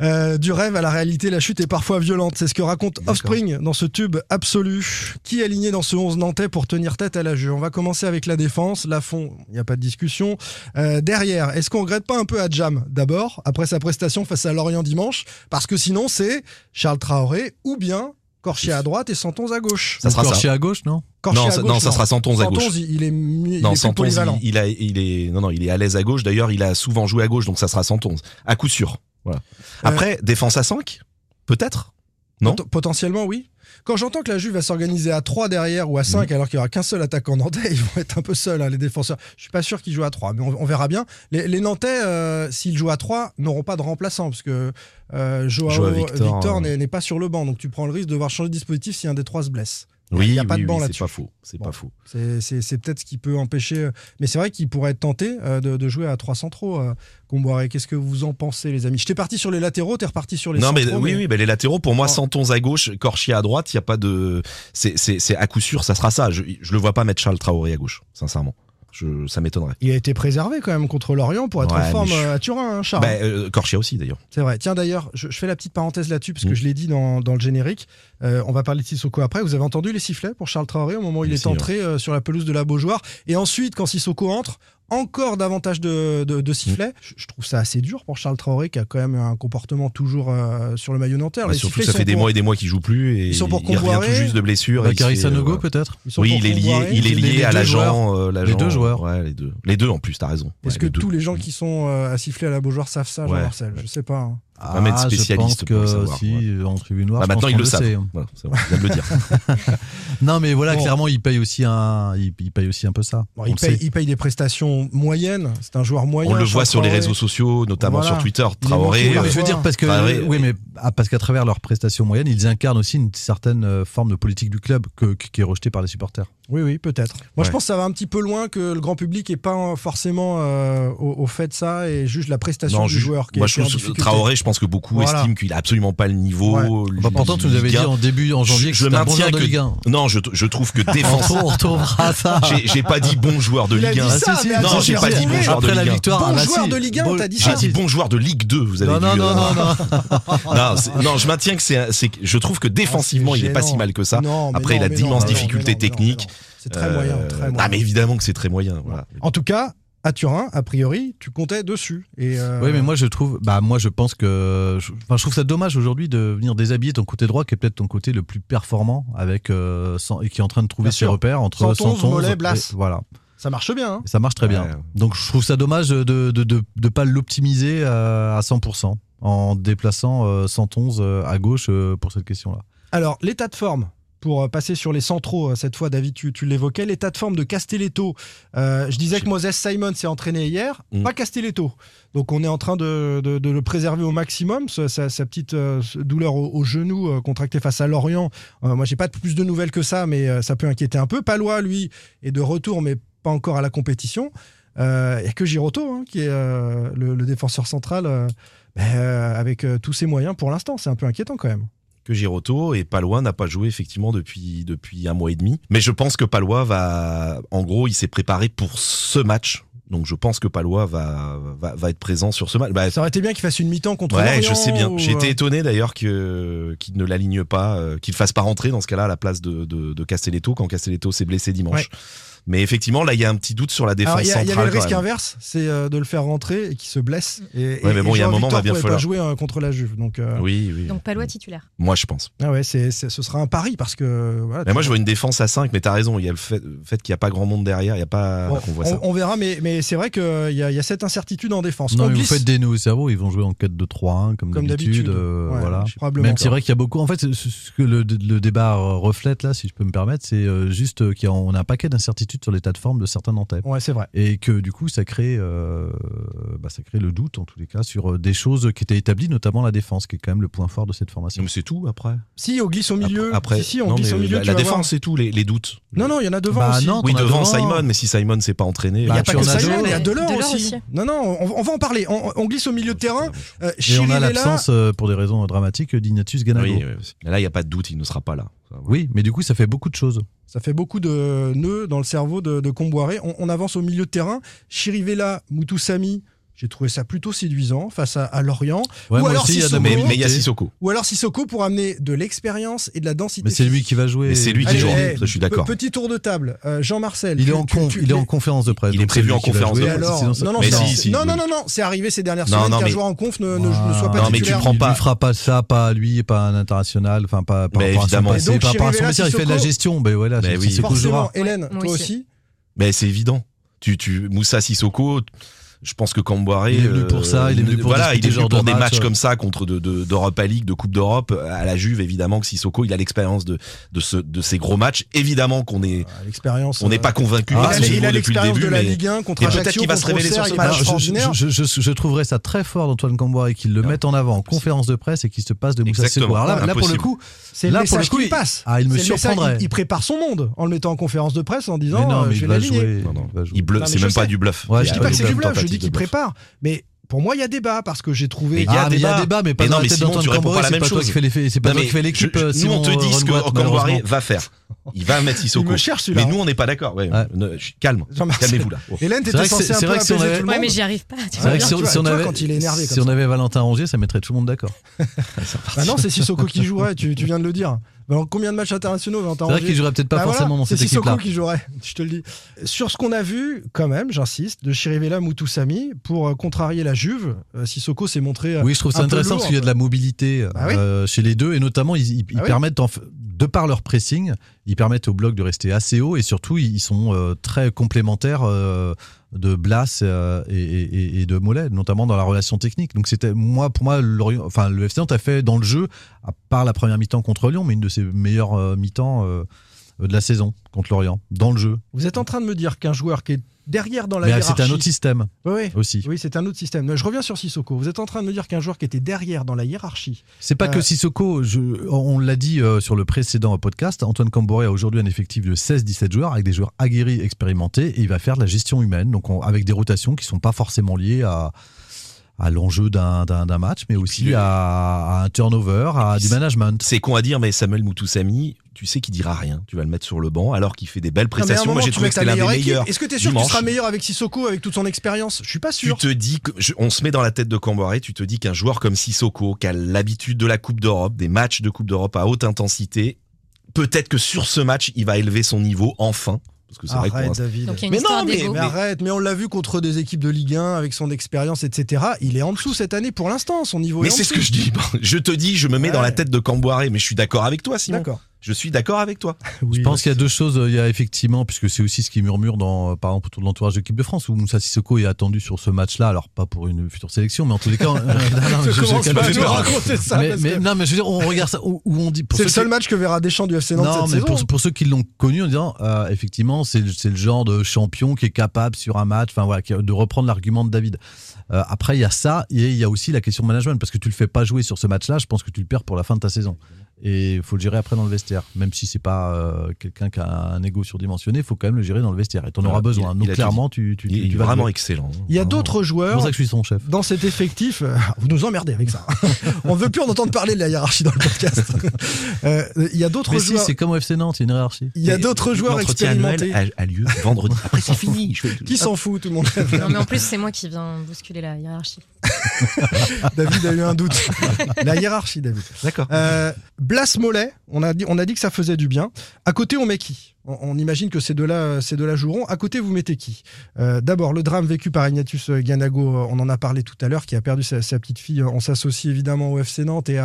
Euh, du rêve à la réalité, la chute est parfois violente. C'est ce que raconte Offspring dans ce tube absolu. Qui est aligné dans ce 11 nantais pour tenir tête à la jeu? On va commencer avec la défense. La fond, il n'y a pas de discussion. Euh, derrière, est-ce qu'on regrette pas un peu à Jam? D'abord, après sa prestation face à Lorient dimanche Parce que sinon, c'est Charles Traoré ou bien Corchier à droite et Santons à gauche. ça sera ça. Corchier à gauche, non Corchier Non, à ça- gauche, non, ça sera Santons à gauche. Santons, il est, il Non, est polyvalent. il, il a, il est, non, non, il est à l'aise à gauche. D'ailleurs, il a souvent joué à gauche, donc ça sera Santonz. À coup sûr. Voilà. Euh, Après, défense à 5 Peut-être Non Pot- Potentiellement, oui. Quand j'entends que la Juve va s'organiser à 3 derrière ou à 5 alors qu'il n'y aura qu'un seul attaquant nantais, ils vont être un peu seuls, hein, les défenseurs. Je suis pas sûr qu'ils jouent à 3, mais on, on verra bien. Les, les Nantais, euh, s'ils jouent à 3, n'auront pas de remplaçant parce que euh, Joao Joao Victor, Victor, euh, n'est n'est pas sur le banc. Donc tu prends le risque de devoir changer de dispositif si un des trois se blesse. Oui, il y a pas de banc oui, là-dessus. C'est pas faux. C'est Bon. pas faux. C'est- C'est c'est peut-être ce qui peut empêcher. euh, Mais c'est vrai qu'il pourrait être tenté euh, de, de jouer à 3 centraux, euh, Comboiré. Qu'est-ce que vous en pensez, les amis? J'étais parti sur les latéraux, t'es reparti sur les Non, mais centraux. oui, oui, les latéraux, pour moi, Oh. Santonz à gauche, Corchier à droite, il y a pas de. C'est à coup sûr, ça sera ça. Je, je le vois pas mettre Charles Traoré à gauche, sincèrement. Je, ça m'étonnerait. Il a été préservé quand même contre Lorient pour être Ouais, en forme je- euh, à Turin, hein, Charles. Bah, euh, Corchier aussi, d'ailleurs. C'est vrai. Tiens d'ailleurs, je, je fais la petite parenthèse là-dessus parce que Mm. je l'ai dit dans, dans le générique. Euh, on va parler de Sissoko après. Vous avez entendu les sifflets pour Charles Traoré au moment où il est si, entré euh, sur la pelouse de la Beaujoire? Et ensuite, quand Sissoko entre, encore davantage de, de, de sifflets. Je, je trouve ça assez dur pour Charles Traoré qui a quand même un comportement toujours euh, sur le maillot nantais. Bah, surtout, ça fait des pour- mois et des mois qu'il joue plus et Ils sont pour il revient tout juste de blessure. Sanogo euh, peut-être ils sont Oui, il est lié, il est lié les à l'agent, euh, Les deux joueurs. Ouais, les deux. Les deux en plus, t'as raison. Est-ce Ouais, que tous les gens qui sont euh, à siffler à la Beaujoire savent ça, Ouais. Jean-Marcel Je sais pas. hein. Mettre Ah, je spécialiste pense pour le que savoir, si, ouais. en tribune noire. Bah, je maintenant, ils le savent. sait. Voilà, c'est bon, je viens de le dire. Non, mais voilà, Bon. clairement, il paye aussi un, il, il paye aussi un peu ça. Bon, il, le paye, sait. il paye des prestations moyennes. C'est un joueur moyen. On le voit sur les réseaux sociaux, notamment Voilà. sur Twitter. Traoré. motivé, Oui, euh, mais je veux dire parce que Traoré, oui, mais ah, parce qu'à travers leurs prestations moyennes, ils incarnent aussi une certaine euh, forme de politique du club que- qui est rejetée par les supporters. Oui, oui, peut-être. Moi, je pense que ça va un petit peu loin que le grand public n'est pas forcément euh, au, au fait de ça et juge la prestation Non, du je- joueur. Qui moi est- je difficulté. Traoré, je pense que beaucoup Voilà. estiment qu'il a absolument pas le niveau. Ouais. Bah, pourtant, tu nous avais dit 1. en début, en janvier, que je c'était un bon maintiens joueur de que Ligue 1. non, je, je trouve que On défensivement. retrouve- on retrouvera ça. J'ai j'ai pas dit bon joueur de Ligue 1. dit ça, Ah, si, si, mais non, j'ai pas dit bon joueur de Ligue 1. victoire, Bon ah bah joueur de Ligue 1, Bon- t'as dit J'ai ça. dit bon joueur de Ligue 2, vous avez Non, vu. non, non, euh, non, non. non, je maintiens que c'est, je trouve que défensivement, Ah, c'est il est pas si mal que ça. Après, il a d'immenses difficultés techniques. C'est très moyen, Euh, très moyen. Ah, mais évidemment que c'est très moyen. Voilà. En tout cas, à Turin, a priori, tu comptais dessus. Et euh, Oui, mais moi je trouve, bah moi je pense que, je, enfin, je trouve ça dommage aujourd'hui de venir déshabiller ton côté droit, qui est peut-être ton côté le plus performant, avec euh, cent- et qui est en train de trouver Bien ses sûr. repères entre 111, 111, Mollet, et- Blas. voilà, ça marche bien. hein. Ça marche très bien. Donc je trouve ça dommage de de de, de pas l'optimiser euh, à 100% en déplaçant euh, 111 euh, à gauche pour cette question-là. Alors, l'état de forme, pour euh, passer sur les centraux, euh, cette fois, David, tu, tu l'évoquais, l'état de forme de Castelletto. Euh, je disais que Moses Simon s'est entraîné hier, Mm. pas Castelletto. Donc, on est en train de, de- de le préserver au maximum, sa, sa- sa petite euh, douleur au, au genou euh, contractée face à Lorient. Moi, j'ai pas plus de nouvelles que ça, mais ça peut inquiéter un peu. Palois, lui, est de retour, mais pas encore à la compétition. Il n'y a que Giroto, hein, qui est le, le défenseur central, ben, avec tous ses moyens pour l'instant. C'est un peu inquiétant quand même. Que Giroto et Palois n'a pas joué effectivement depuis, depuis un mois et demi. Mais je pense que Palois va, en gros, il s'est préparé pour ce match. Donc je pense que Palois va, va, va être présent sur ce match. Bah, Ça aurait été bien qu'il fasse une mi-temps contre ouais, je sais bien. ou, J'ai été euh, étonné d'ailleurs que qu'il ne l'aligne pas, euh, qu'il fasse pas rentrer dans ce cas-là à la place de, de, de Castelletto quand Castelletto s'est blessé dimanche. Ouais. Mais effectivement, là, il y a un petit doute sur la défense Alors, il y, a- il y centrale. avait le risque inverse, c'est euh, de le faire rentrer et qu'il se blesse. Et, Ouais, mais bon, il y a un moment, Victor va bien pourrait pas falloir. jouer euh, contre la Juve. Donc, euh, Oui, oui. Donc Palois titulaire. Moi, je pense. ah ouais, c'est, ce sera un pari parce que. Voilà, Mais moi, je vois une défense à 5, mais t'as raison. Il y a le fait, le fait qu'il n'y a pas grand monde derrière. Il y a pas Bon, qu'on voit ça. on, verra, mais, mais c'est vrai qu'il y, a- il y a cette incertitude en défense. Non, vous glisse- faites des nœuds au cerveau, ils vont jouer en 4-2-3-1 comme, Comme d'habitude. euh, Ouais, voilà. probablement Même c'est vrai qu'il y a beaucoup. En fait, ce- que le, le débat reflète là, si je peux me permettre, c'est euh, juste qu'on a un paquet d'incertitudes sur l'état de forme de certains Nantais. Ouais, c'est vrai. Et que du coup, ça crée, euh, bah, ça crée le doute, en tous les cas, sur euh, des choses qui étaient établies, notamment la défense, qui est quand même le point fort de cette formation. Mais c'est tout après. Si, on glisse au milieu. Après, si, si, on non, glisse au milieu. la, défense, c'est tout, les, les doutes. Non, non, il y en a devant Bah, aussi. non, Oui, devant, devant. Simon, mais si Simon s'est pas entraîné. Il n'y Bah, a pas que Simon, il y a Delors Delors aussi. aussi. Non, non, on, on va en parler. On, on glisse au milieu de terrain. Euh, Et on a l'absence, pour des raisons dramatiques, d'Ignatius Ganago. Oui, Oui, là, il n'y a pas de doute, il ne sera pas là. Voilà. mais du coup, ça fait beaucoup de choses. Ça fait beaucoup de nœuds dans le cerveau de, de Comboiré. On, avance au milieu de terrain. Chirivella, Moutoussamy, j'ai trouvé ça plutôt séduisant face à, à Lorient. Ouais, Ou alors aussi, il Sissoko. Mais il y a Sissoko. Ou alors Sissoko pour amener de l'expérience et de la densité. Mais c'est lui qui va jouer. Mais c'est lui qui Allez, joue. eh, Je suis d'accord. pe- Petit tour de table. Euh, Jean-Marcel. Il est, en tu- con- tu- il est en conférence de presse. Il est prévu en conférence de presse. alors non, non, Mais c'est- si, si, non, il non, veut. non, non, c'est arrivé ces dernières Non, semaines non, qu'un joueur en conf ne, ne- Ah. ne soit pas Non, mais tu prends il pas- lui fera pas ça, pas à lui, pas à un international, enfin pas par rapport à son passé, donc, par son métier, il fait de la gestion. Ben voilà, c'est Forcément. Hélène, toi aussi. Mais c'est évident. Tu, tu, Moussa Sissoko, je pense que Camboiré. Il est venu pour ça, il est venu pour voilà, il est ce venu pour de des match, matchs comme ça contre de, de- d'Europa League, de Coupe d'Europe. À la Juve, évidemment que Sissoko, il a l'expérience de, de, ce, de ces gros matchs. Évidemment qu'on est, Ah, L'expérience. on n'est euh, pas convaincu il par son il a niveau depuis le l'expérience début. de la mais- Ligue 1 contre peut-être qu'il va se révéler sur ce match. je, je, je, je trouverais ça très fort d'Antoine Camboire et qu'il le mette en avant en conférence de presse et qu'il se passe de Moussa. Alors là, là, pour le coup, C'est là, pour le coup, qu'il il- passe. Ah, il me surprendrait. Il, prépare son monde en le mettant en conférence de presse en disant mais non, euh, mais je il vais va l'aligner. il mais c'est même pas du bluff. Je a dis pas que c'est du bluff, je dis qu'il prépare. Mais pour moi, il y a débat parce que j'ai trouvé. Il y a Ah, y a débat. mais pas Mais dans non, la tête d'Antoine tu réponds Camboire, pas la c'est même pas toi chose. c'est pas Non, toi qui fais l'équipe. euh, Nous, on te Simon dit ce que Camboiré malheureusement. va faire. Il va mettre Sissoko. me cherche. Mais nous, on n'est pas d'accord. Ouais. Ouais. Calme. Calmez-vous là. Hélène, C'est t'étais vrai que censé c'est- un c'est peu apaiser avait- tout le Ouais, monde. mais j'y arrive pas. C'est vrai que si on, avait, quand il est énervé si on avait Valentin Rongier, ça mettrait tout le monde d'accord. Bah non, c'est Sissoko qui jouerait, tu viens de le dire. Bah, combien de matchs internationaux va C'est vrai qu'il jouerait peut-être pas Bah voilà, forcément dans c'est cette Sissoko équipe-là. qui jouerait, je te le dis. Sur ce qu'on a vu, quand même, j'insiste, de Chirivella Moutoussamy, pour euh, contrarier la Juve, euh, Sissoko s'est montré. euh, Oui, je trouve ça intéressant lourd. parce qu'il y a de la mobilité Bah oui. euh, chez les deux et notamment ils, ils- ils Ah oui. permettent, en de par leur pressing, ils permettent au bloc de rester assez haut et surtout ils sont euh, très complémentaires euh, de Blas euh, et, de Mollet, notamment dans la relation technique. Donc c'était moi pour moi enfin le FC Nantes a fait dans le jeu, à part la première mi-temps contre Lyon, mais une de ses meilleures mi-temps. de la saison contre Lorient, dans le jeu. Vous êtes en train de me dire qu'un joueur qui est derrière dans la Mais euh, hiérarchie. c'est un autre système Oui, oui. aussi. Oui, c'est un autre système. Mais Je reviens sur Sissoko. Vous êtes en train de me dire qu'un joueur qui était derrière dans la hiérarchie. C'est pas Euh, que Sissoko, je- on l'a dit euh, sur le précédent podcast, Antoine Camboré a aujourd'hui un effectif de 16-17 joueurs avec des joueurs aguerris, expérimentés, et il va faire de la gestion humaine, donc on- avec des rotations qui sont pas forcément liées à, à l'enjeu d'un match, mais aussi à, à un turnover, à du management. C'est con à dire, mais Samuel Moutoussamy, tu sais qu'il dira rien. Tu vas le mettre sur le banc alors qu'il fait des belles prestations. moment, Moi, j'ai tu trouvé mets que ta c'était l'un des meilleurs. Est-ce que tu es sûr que tu seras meilleur avec Sissoko avec toute son expérience? Je suis pas Tu sûr. te dis que je- on se met dans la tête de Camboiré, tu te dis qu'un joueur comme Sissoko, qui a l'habitude de la Coupe d'Europe, des matchs de Coupe d'Europe à haute intensité, peut-être que sur ce match, il va élever son niveau enfin. Parce que vrai Arrête, l'instant- David. Donc Mais non, mais- arrête, mais on l'a vu contre des équipes de Ligue 1 avec son expérience, etc. Il est en dessous cette année pour l'instant, son niveau Mais est en c'est ce que je dis. Je te dis, je me mets dans la tête de Camboiré, mais je suis d'accord avec toi, Simon. D'accord. Je suis d'accord avec toi. Oui, Je pense qu'il y a deux choses. Il y a effectivement, puisque c'est aussi ce qui murmure dans, euh, par exemple, autour de l'entourage de l'équipe de France, où Moussa Sissoko est attendu sur ce match-là. Alors, pas pour une future sélection, mais en tous les cas. euh, non, je- je commence pas à nous raconter ça, Mais, parce mais- que- non, mais je veux dire, on regarde ça où, où on dit. pour C'est le seul qui- match que verra Deschamps du FC Nantes Non, cette mais saison. pour, pour ceux qui l'ont connu, en disant, euh, effectivement, c'est le- c'est le genre de champion qui est capable sur un match, enfin voilà, de reprendre l'argument de David. Euh, après, il y a ça, et il y a aussi la question management, parce que tu le fais pas jouer sur ce match-là, je pense que tu le perds pour la fin de ta saison. Et il faut le gérer après dans le vestiaire. Même si c'est pas euh, quelqu'un qui a un ego surdimensionné, il faut quand même le gérer dans le vestiaire. Et tu en auras besoin. il- Donc il clairement, tu, tu, Il tu est vas vraiment jouer. excellent. Il y a d'autres C'est pour joueurs ça que je suis son chef. dans cet effectif. euh, Vous nous emmerdez avec ça. on veut plus en entendre parler de la hiérarchie dans le podcast. Euh, Il y a d'autres si, joueurs. c'est comme au FC Nantes, il y a une hiérarchie. Il y a d'autres joueurs expérimentés. A, a lieu vendredi. Après, c'est fini. Je fais- Qui s'en fout, tout le monde. Non, mais en plus, c'est moi qui viens bousculer la hiérarchie. David a eu un doute. La hiérarchie, David. D'accord. Euh, Blas Mollet, on a, dit, on a dit que ça faisait du bien. À côté, on met qui on, imagine que ces deux-là ces deux-là joueront. À côté, vous mettez qui? Euh, D'abord, le drame vécu par Ignatius Ganago, euh, on en a parlé tout à l'heure, qui a perdu sa, petite fille. On s'associe évidemment au FC Nantes et,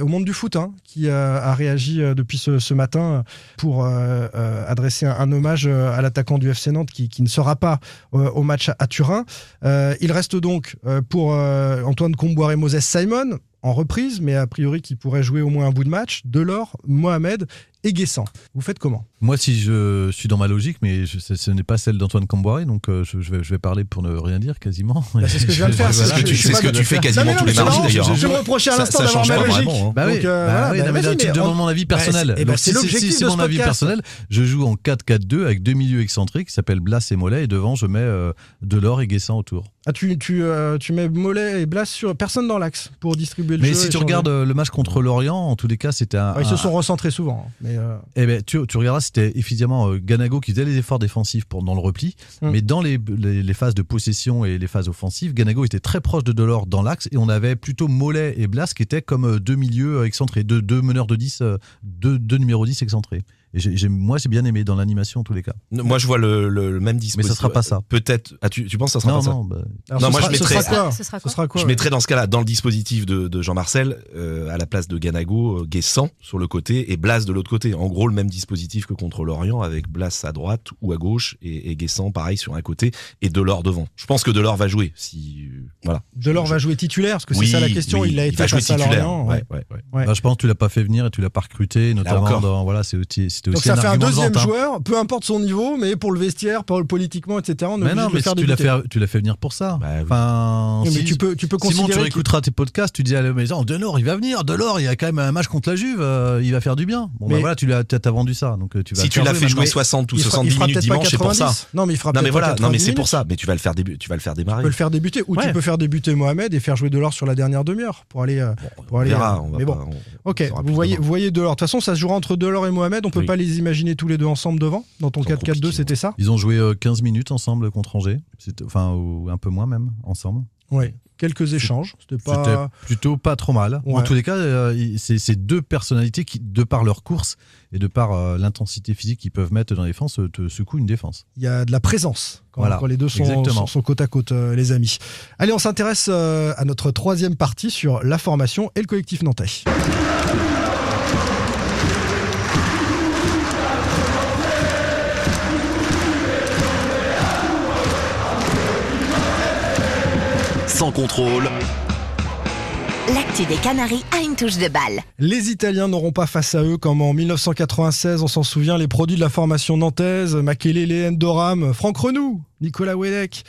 au monde du foot, hein, qui euh, a réagi euh, depuis ce, matin pour euh, euh, adresser un, hommage euh, à l'attaquant du FC Nantes qui, ne sera pas euh, au match à, Turin. Euh, il reste donc euh, pour euh, Antoine Comboire et Moses Simon en reprise, mais a priori qui pourrait jouer au moins un bout de match. Delors, Mohamed et Guessant. Vous faites comment? Moi, si je suis dans ma logique, mais je- ce, ce n'est pas celle d'Antoine Camboiré, donc euh, je, je vais, je vais parler pour ne rien dire quasiment. Bah, c'est ce que je viens de faire, C'est ce que tu, ce que tu fais quasiment Non, mais tous les mais mardis d'ailleurs. je me reprochais à l'instant ça d'avoir change ma logique. hein. Bah euh, bah mais là, tu mais demandes mon avis personnel. c'est- eh ben, si- si- l'objectif si c'est mon avis personnel. Je joue en 4-4-2 avec deux milieux excentriques qui s'appellent Blas et Mollet, et devant, je mets euh, Delors et Guessant autour. Ah, tu, tu, euh, tu mets Mollet et Blas sur personne dans l'axe pour distribuer le Mais jeu. si et tu changer. regardes le match contre Lorient, en tous les cas, c'était un. Ouais, ils se sont recentrés souvent. hein, Mais euh, Eh ben, tu, tu regarderas, c'était évidemment euh, Ganago qui faisait les efforts défensifs pour, dans le repli, Mm. mais dans les, les, les phases de possession et les phases offensives, Ganago était très proche de Delors dans l'axe et on avait plutôt Mollet et Blas qui étaient comme euh, deux milieux excentrés, deux, deux meneurs de 10, euh, deux, deux numéros 10 excentrés. Et moi, j'ai bien aimé dans l'animation en tous les cas. Moi, je vois le, le- le même dispositif. Mais ça sera pas ça. Peut-être. Ah, tu, tu penses que ça sera Non, pas ça? non, bah, alors, Non, ce moi, sera- je ce mettrais- sera quoi? Ce sera quoi Ce sera quoi? Je mettrais dans ce cas-là, dans le dispositif de, de Jean-Marcel, euh, à la place de Ganago, euh, Guessant sur le côté et Blas de l'autre côté. En gros, le même dispositif que contre l'Orient, avec Blas à droite ou à gauche et, et Guessant pareil sur un côté et Delors devant. Je pense que Delors va jouer. Si voilà. Delors va jouer titulaire, parce que Oui, c'est ça la question. oui, il a il été va jouer face à titulaire. Lorient. Ouais, ouais. ouais, ouais. Ouais. bah, je pense que tu l'as pas fait venir et tu l'as pas recruté, notamment dans. Voilà, c'est aussi, Donc ça un fait un de deuxième vente, hein. joueur, peu importe son niveau, mais pour le vestiaire, pour le politiquement, etc. On Mais non, mais si tu l'as fait, tu l'as fait venir pour ça. Bah oui. Enfin, Oui, mais si- tu peux, tu peux Simon, tu réécouteras tes podcasts, tu dis à la maison, Delors, il va venir, Delors, il y a quand même un match contre la Juve, euh, il va faire du bien. Bon, Mais- bah voilà, tu l'as, t'as vendu ça, donc euh, tu vas Si tu l'as fait jouer 60 ou il fera- il 70 fera minutes peut-être pas dimanche, c'est pour ça. 90. Non, mais il fera Non mais peut-être voilà, non mais 90 c'est pour ça. Mais tu vas le faire tu vas le faire Tu démarrer. peux le faire débuter, ou tu peux faire débuter Mohamed et faire jouer Delors sur la dernière demi-heure pour aller. euh, pour On aller, mais bon. Ok, vous voyez, vous voyez Delors. De toute façon, ça se jouera entre Delors et Mohamed. On peut. Pas les imaginer tous les deux ensemble devant. Dans ton C'est 4-4-2, compliqué. c'était ça Ils ont joué euh, 15 minutes ensemble contre Angers, enfin, ou un peu moins même, ensemble. Oui. Quelques échanges. C'était pas. plutôt pas trop mal. Ouais. En tous les cas, euh, c'est deux personnalités qui, de par leur course et de par euh, l'intensité physique qu'ils peuvent mettre dans la défense, euh, te secouent une défense. Il y a de la présence quand, Voilà, quand les deux sont, exactement. sont- sont côte à côte, euh, les amis. Allez, on s'intéresse euh, à notre troisième partie sur la formation et le collectif nantais. Sans contrôle. L'actu des Canaries a une touche de balle. Les Italiens n'auront pas face à eux comme en 1996, on s'en souvient, les produits de la formation nantaise, Makelele, Endoram, Franck Renou, Nicolas Wedek.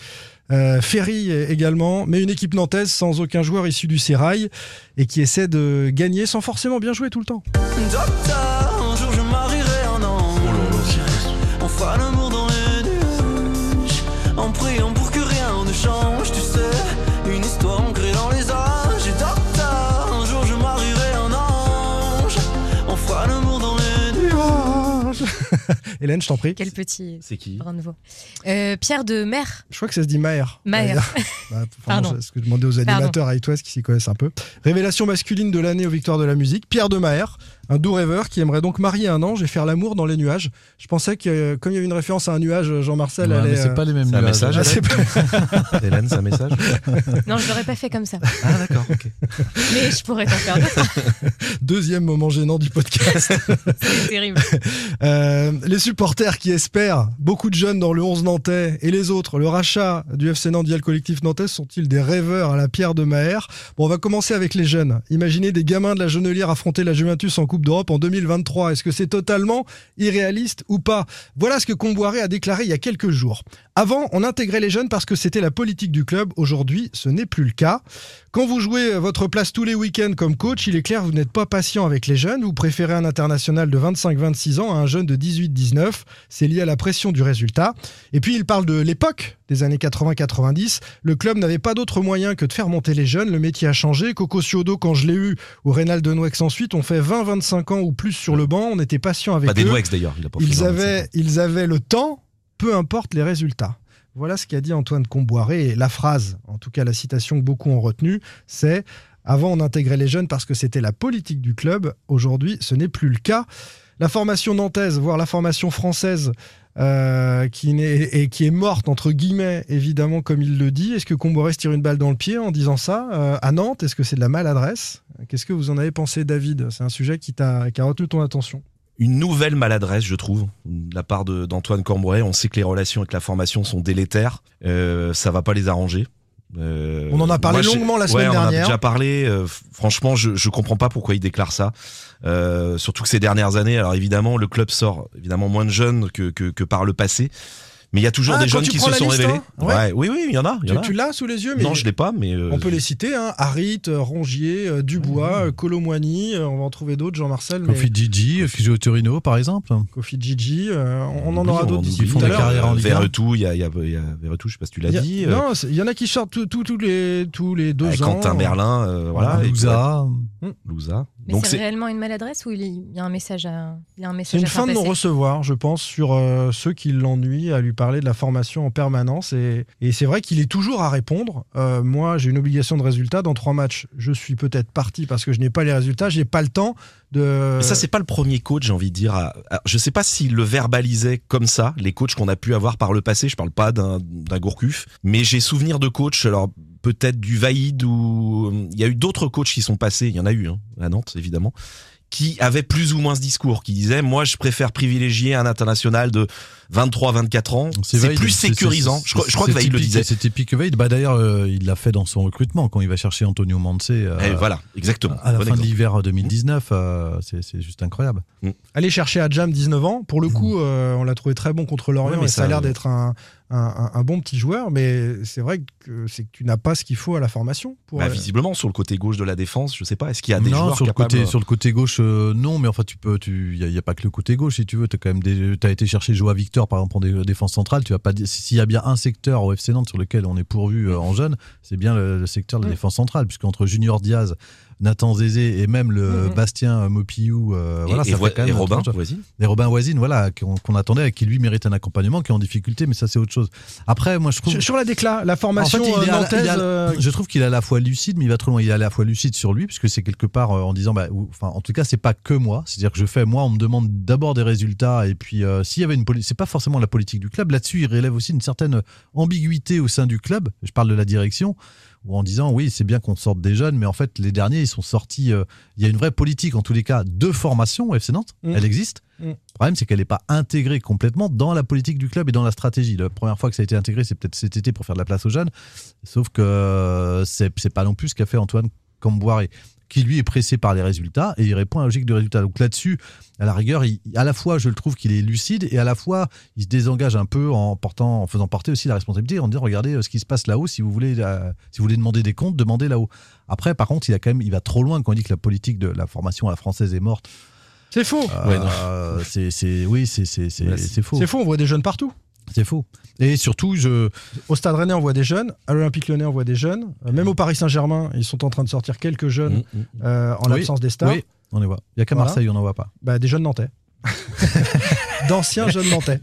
Euh, Ferry également, mais une équipe nantaise sans aucun joueur issu du Sérail et qui essaie de gagner sans forcément bien jouer tout le temps. Docteur, un jour je Hélène, je t'en prie. Quel petit C'est qui brin de voix. Euh, Pierre de Mer. Je crois que ça se dit Maher. Maher. Bah, Pardon. c'est ce que je demandais aux animateurs à It West qui s'y connaissent un peu. Révélation masculine de l'année aux victoires de la musique, Pierre de Maher, un doux rêveur qui aimerait donc marier un ange et faire l'amour dans les nuages. Je pensais que, euh, comme il y avait une référence à un nuage, Jean-Marcel Ouais, allait. c'est euh, pas les mêmes C'est un nuages. message, Ah, pas- Hélène, c'est un message Non, je l'aurais pas fait comme ça. Ah d'accord, ok. Mais je pourrais t'en faire d'autres. Deuxième moment gênant du podcast. C'est terrible. Euh, les supporters qui espèrent, beaucoup de jeunes dans le 11 nantais et les autres, le rachat du FC Nantes via le collectif nantais sont-ils des rêveurs à la pierre de Maher? Bon, on va commencer avec les jeunes. Imaginez des gamins de la Genelière affronter la Juventus en Coupe d'Europe en 2023. Est-ce que c'est totalement irréaliste ou pas? Voilà ce que Comboiré a déclaré il y a quelques jours. Avant, on intégrait les jeunes parce que c'était la politique du club. Aujourd'hui, ce n'est plus le cas. Quand vous jouez votre place tous les week-ends comme coach, il est clair que vous n'êtes pas patient avec les jeunes. Vous préférez un international de 25-26 ans à un jeune de 18-19. C'est lié à la pression du résultat. Et puis, il parle de l'époque des années 80-90. Le club n'avait pas d'autre moyen que de faire monter les jeunes. Le métier a changé. Coco Ciodo, quand je l'ai eu, ou Reynald Denouex ensuite, on fait 20-25 ans ou plus sur le banc. On était patient avec Pas des eux. Noex d'ailleurs. il Ils 25. avaient, ils avaient le temps, peu importe les résultats. Voilà ce qu'a dit Antoine Comboiré. Et la phrase, en tout cas la citation que beaucoup ont retenue, c'est Avant, on intégrait les jeunes parce que c'était la politique du club. Aujourd'hui, ce n'est plus le cas. La formation nantaise, voire la formation française, euh, qui, n'est- et qui est morte, entre guillemets, évidemment, comme il le dit. Est-ce que Comboiré se tire une balle dans le pied en disant ça euh, à Nantes? Est-ce que c'est de la maladresse? Qu'est-ce que vous en avez pensé, David? C'est un sujet qui, t'a- qui a retenu ton attention. Une nouvelle maladresse, je trouve, de la part d'Antoine Cambrai. On sait que les relations avec la formation sont délétères. Euh, ça va pas les arranger. Euh, On en a parlé moi, longuement la ouais, semaine on en a dernière. déjà parlé. Euh, franchement, je, je comprends pas pourquoi il déclare ça. Euh, surtout que ces dernières années, alors évidemment, le club sort évidemment moins de jeunes que, que, que par le passé. Mais il y a toujours Ah, des jeunes qui se sont liste, révélés. hein Ouais. oui, oui, il y en a. y Tu, en a. tu l'as sous les yeux mais Non, je l'ai pas, mais euh, On peut les citer, hein. Harit, euh, Rongier, euh, Dubois, euh, on va en trouver d'autres, Jean-Marcel. mais- Kofi Gigi, qui joue au Torino, par exemple. Kofi Gigi, euh, on en Oui, aura d'autres oublie font des carrières en Ligue Vers 1. tout, il y a, il y a, il y a vers tout, je sais pas si tu l'as dit. euh, Non, il y en a qui sortent tous les, tous les deux ans. Quentin Merlin, euh, voilà. Louza. Louza. Mais c'est c'est réellement une maladresse ou il y a un message à, il y a un C'est message une à faire fin de passer non-recevoir, je pense, sur euh, ceux qui l'ennuient à lui parler de la formation en permanence. Et, et c'est vrai qu'il est toujours à répondre. Euh, moi, j'ai une obligation de résultat. Dans trois matchs, je suis peut-être parti parce que je n'ai pas les résultats. J'ai pas le temps de. Mais ça, c'est pas le premier coach, j'ai envie de dire. à- à- je sais pas s'il le verbalisait comme ça, les coachs qu'on a pu avoir par le passé. Je parle pas d'un d'un Gourcuff, mais j'ai souvenir de coachs, alors peut-être du Vaïd ou. Il y a eu d'autres coachs qui sont passés, il y en a eu, hein, à Nantes, évidemment, qui avaient plus ou moins ce discours, qui disaient Moi, je préfère privilégier un international de 23-24 ans. C'est plus sécurisant. Je, crois- je c'est crois que Vaïd le disait. C'est typique Vaïd. Bah, D'ailleurs, euh, il l'a fait dans son recrutement quand il va chercher Antonio Manse. euh, Et voilà, exactement. À la Bon fin de l'hiver 2019, euh, c'est juste incroyable. Aller chercher Adjam, 19 ans. Pour le coup, euh, on l'a trouvé très bon contre Lorient Ouais, mais et ça, a ça- l'air d'être un, un- bon petit joueur. Mais c'est vrai que c'est que tu n'as pas ce qu'il faut à la formation. Pour, Bah, euh, visiblement, sur le côté gauche de la défense, je sais pas, est-ce qu'il y a des non, joueurs sur le, capables côté, sur le côté gauche, euh, non, mais enfin, tu peux, tu, y a, y a pas que le côté gauche, si tu veux. T'as quand même des, t'as été chercher Joa Victor, par exemple, en dé- défense centrale. Tu vas pas s'il y a bien un secteur au FC Nantes sur lequel on est pourvu euh, en jeune, c'est bien le, le secteur de la défense centrale, puisqu'entre Junior Diaz, Nathan Zézé et même le Mhm. Bastien Mopiou, euh, Et- voilà, et ça Vo- fait quand et même. Robin Voisine Et Robin Voisine, voilà, qu'on qu'on attendait et qui lui mérite un accompagnement, qui est en difficulté, mais ça c'est autre chose. Après, moi je trouve. Sur, sur la décla, la formation En fait, il euh, nantaise. il la- euh, Je trouve qu'il est à la fois lucide, mais il va trop loin. Il est à la fois lucide sur lui, puisque c'est quelque part euh, en disant, bah, ou- enfin, en tout cas, c'est pas que moi. C'est-à-dire que je fais, moi, on me demande d'abord des résultats, et puis euh, s'il y avait une politique, c'est pas forcément la politique du club. Là-dessus, il relève aussi une certaine ambiguïté au sein du club. Je parle de la direction. Ou en disant oui c'est bien qu'on sorte des jeunes mais en fait les derniers ils sont sortis euh, il y a une vraie politique en tous les cas de formation au FC Nantes Mm. elle existe Mm. le problème, c'est qu'elle n'est pas intégrée complètement dans la politique du club et dans la stratégie. La première fois que ça a été intégré, c'est peut-être cet été pour faire de la place aux jeunes. Sauf que euh, c'est c'est pas non plus ce qu'a fait Antoine Camboire qui lui est pressé par les résultats et il répond à la logique de résultat. Donc là-dessus, à la rigueur, il- à la fois je le trouve qu'il est lucide et à la fois il se désengage un peu en portant, en faisant porter aussi la responsabilité, en disant regardez euh, ce qui se passe là-haut. Si vous voulez, euh, si vous voulez demander des comptes, demandez là-haut. Après, par contre, il a quand même, il va trop loin quand on dit que la politique de la formation à la française est morte. C'est faux. Euh, c'est, c'est, oui, c'est, c'est, c'est, Ouais, c'est faux. C'est faux, on voit des jeunes partout. C'est faux. Et surtout, je. Au Stade Rennais, on voit des jeunes. À l'Olympique Lyonnais, on voit des jeunes. Euh, Même au Paris Saint-Germain, ils sont en train de sortir quelques jeunes euh, en Oui, l'absence des stars. Oui, on les voit. Il n'y a qu'à Voilà. Marseille, on n'en voit pas. Bah, des jeunes Nantais. D'anciens jeunes Nantais.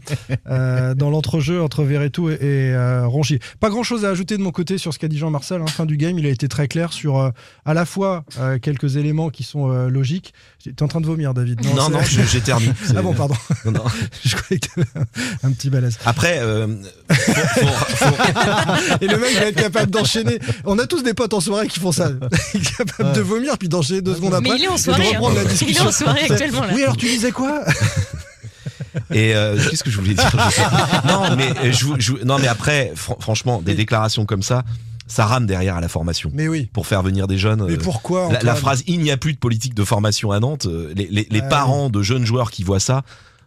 Euh, dans l'entrejeu entre Verretou et, et, euh, Rongier. Pas grand chose à ajouter de mon côté sur ce qu'a dit Jean-Marcel. hein. Fin du game, il a été très clair sur euh, à la fois euh, quelques éléments qui sont euh, logiques. T'es en train de vomir, David Non, non, j'éternue. C'est- Ah bon, pardon. Non, non. je croyais que t'avais un, un petit balèze. Après, euh, Et le mec va être capable d'enchaîner. On a tous des potes en soirée qui font ça. Il est capable de vomir puis d'enchaîner deux secondes Mais après. il est en soirée, hein. la discussion. Il est en soirée actuellement, là. Oui, alors tu disais quoi? Et euh, qu'est-ce que je voulais dire? Non, mais euh, je, vous- je vous- non, mais après, fran- franchement, des déclarations comme ça, ça rame derrière à la formation. Mais oui. Pour faire venir des jeunes. Mais euh, pourquoi, la, phrase "il n'y a plus de politique de formation à Nantes", euh, les, les- les parents de jeunes joueurs qui voient ça.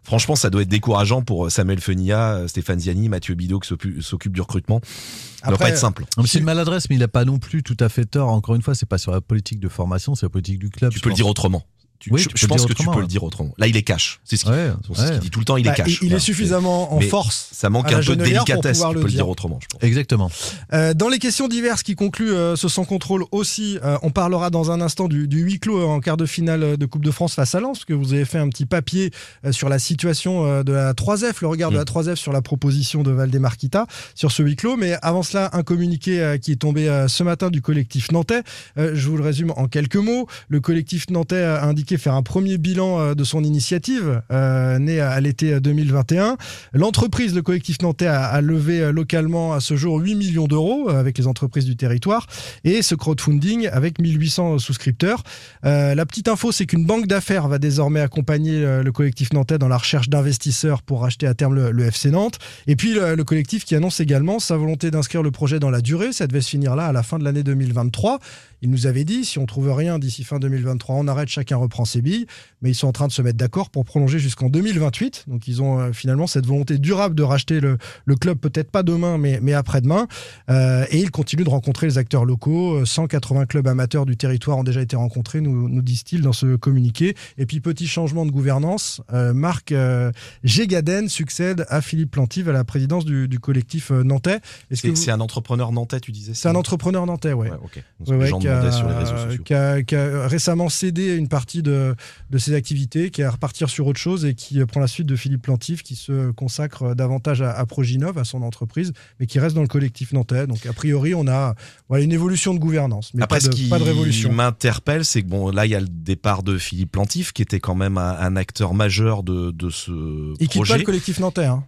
Franchement, ça doit être décourageant pour Samuel Fenia, euh, Stéphane Ziani, Mathieu Bidot qui s'occupe du recrutement. Ça doit Après, pas être simple. C'est une maladresse, mais il n'a pas non plus tout à fait tort. Encore une fois, c'est pas sur la politique de formation, c'est la politique du club. Tu peux le dire autrement. Tu- Oui, je, pense que tu peux le dire autrement. Là, il est cash. C'est ce qu'il Ouais, ce dit tout le temps. Il est Bah, cash. il- il est suffisamment en Mais force Ça manque un peu de délicatesse. pouvoir Tu le peux le dire. dire autrement. je pense. Exactement. Euh, dans les questions diverses qui concluent euh, ce sans contrôle aussi, euh, on parlera dans un instant du, du huis clos en quart de finale de Coupe de France face à Lens, parce que vous avez fait un petit papier euh, sur la situation euh, de la 3F, le regard de la 3F sur la proposition de Valdemarquita sur ce huis clos. Mais avant cela, un communiqué euh, qui est tombé euh, ce matin du collectif nantais. Euh, je vous le résume en quelques mots. Le collectif nantais a indiqué faire un premier bilan euh, de son initiative, euh, née à, l'été 2021. L'entreprise, le collectif nantais, a, levé euh, localement à ce jour 8 millions d'euros euh, avec les entreprises du territoire et ce crowdfunding avec 1800 souscripteurs. Euh, la petite info, c'est qu'une banque d'affaires va désormais accompagner euh, le collectif nantais dans la recherche d'investisseurs pour racheter à terme le, le FC Nantes. Et puis le, le collectif qui annonce également sa volonté d'inscrire le projet dans la durée. Ça devait se finir là à la fin de l'année 2023. Il nous avait dit, si on trouve rien d'ici fin 2023, on arrête, chacun reprend ses billes. Mais ils sont en train de se mettre d'accord pour prolonger jusqu'en 2028. Donc ils ont euh, finalement cette volonté durable de racheter le, le club, peut-être pas demain, mais, mais après-demain. Euh, et ils continuent de rencontrer les acteurs locaux. Euh, 180 clubs amateurs du territoire ont déjà été rencontrés, nous, nous disent-ils dans ce communiqué. Et puis petit changement de gouvernance, euh, Marc euh, Gégaden succède à Philippe Plantive à la présidence du, du collectif euh, nantais. C'est vous- un entrepreneur nantais, tu disais c'est un entrepreneur nantais, ouais. Donc, Ouais, les ouais, qui, demandaient a, sur les réseaux sociaux. qui a- qui a récemment cédé une partie de, de ses activités, qui est à repartir sur autre chose et qui prend la suite de Philippe Plantif, qui se consacre davantage à, à Proginov, à son entreprise, mais qui reste dans le collectif nantais. Donc a priori, on a voilà, une évolution de gouvernance, mais Après, pas, de, ce qui pas de révolution. m'interpelle, c'est que bon, là, il y a le départ de Philippe Plantif, qui était quand même un, un acteur majeur de, de ce Il quitte projet. pas le collectif nantais. hein.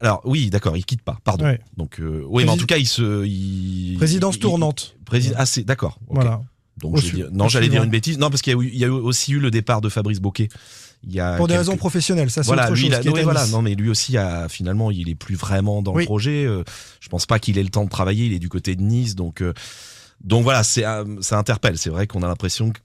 Alors oui, d'accord, il quitte pas. Pardon. Ouais. Donc euh, oui, mais en tout cas, il se, il- Présidence il- tournante. il- ah, c'est d'accord. Voilà. Donc je dire- non, j'allais dire une bêtise. Non, parce qu'il y, a y aussi eu le départ de Fabrice Boquet. Il y a Pour des quelques- raisons professionnelles, ça c'est voilà, autre lui, chose. a- qui oui, voilà, non, mais lui aussi a finalement, il est plus vraiment dans Oui. le projet. Euh, Je pense pas qu'il ait le temps de travailler. Il est du côté de Nice, donc euh, donc voilà, c'est ça interpelle. C'est vrai qu'on a l'impression que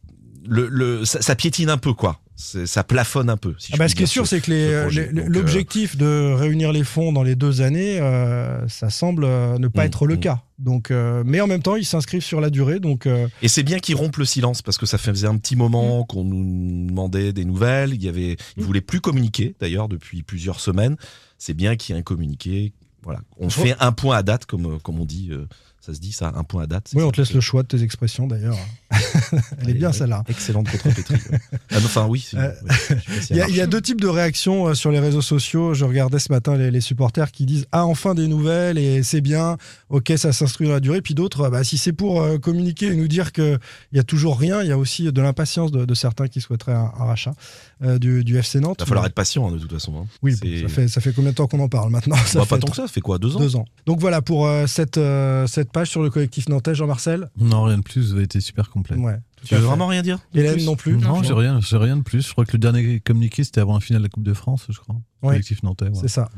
le, le ça, ça piétine un peu quoi. Ça plafonne un peu. Si Ah bah, ce qui est sûr, ce- c'est que ce Donc, euh, l'objectif de réunir les fonds dans les deux années, euh, ça semble euh, ne pas Mm, être le mm. cas. Donc, euh, mais en même temps, ils s'inscrivent sur la durée. Donc, euh, Et c'est bien qu'ils rompent le silence parce que ça faisait un petit moment Mm. qu'on nous demandait des nouvelles. Il y avait, ils voulaient plus communiquer d'ailleurs depuis plusieurs semaines. C'est bien qu'il y ait un communiqué. Voilà, on fait un point à date comme comme on dit. Ça se dit ça, un point à date. oui, on te laisse le choix de tes expressions d'ailleurs. Elle est bien celle-là. Excellente contrepétrie. Ah, enfin oui. Euh, si Il y, a, il y a marche. deux types de réactions euh, sur les réseaux sociaux. Je regardais ce matin les, les supporters qui disent Ah, enfin des nouvelles et c'est bien, ok, ça s'inscrit dans la durée. Puis d'autres, bah, si c'est pour euh, communiquer et nous dire qu'il n'y a toujours rien, il y a aussi de l'impatience de, de certains qui souhaiteraient un, un rachat euh, du, du FC Nantes. Il va falloir être patient hein, de toute façon. hein. Oui, ça fait, ça fait combien de temps qu'on en parle maintenant ça Bah, pas fait tant que ça, ça fait quoi, deux ans Deux ans. Donc voilà pour euh, cette, euh, cette page sur le collectif nantais, Jean-Marcel. Non, rien de plus, vous avez été super complet. Ouais, Tu veux fait. vraiment rien dire Hélène plus non plus. Non, j'ai rien, j'ai rien de plus. Je crois que le dernier communiqué, c'était avant la finale de la Coupe de France, je crois. Ouais. Collectif nantais. ouais. C'est ça.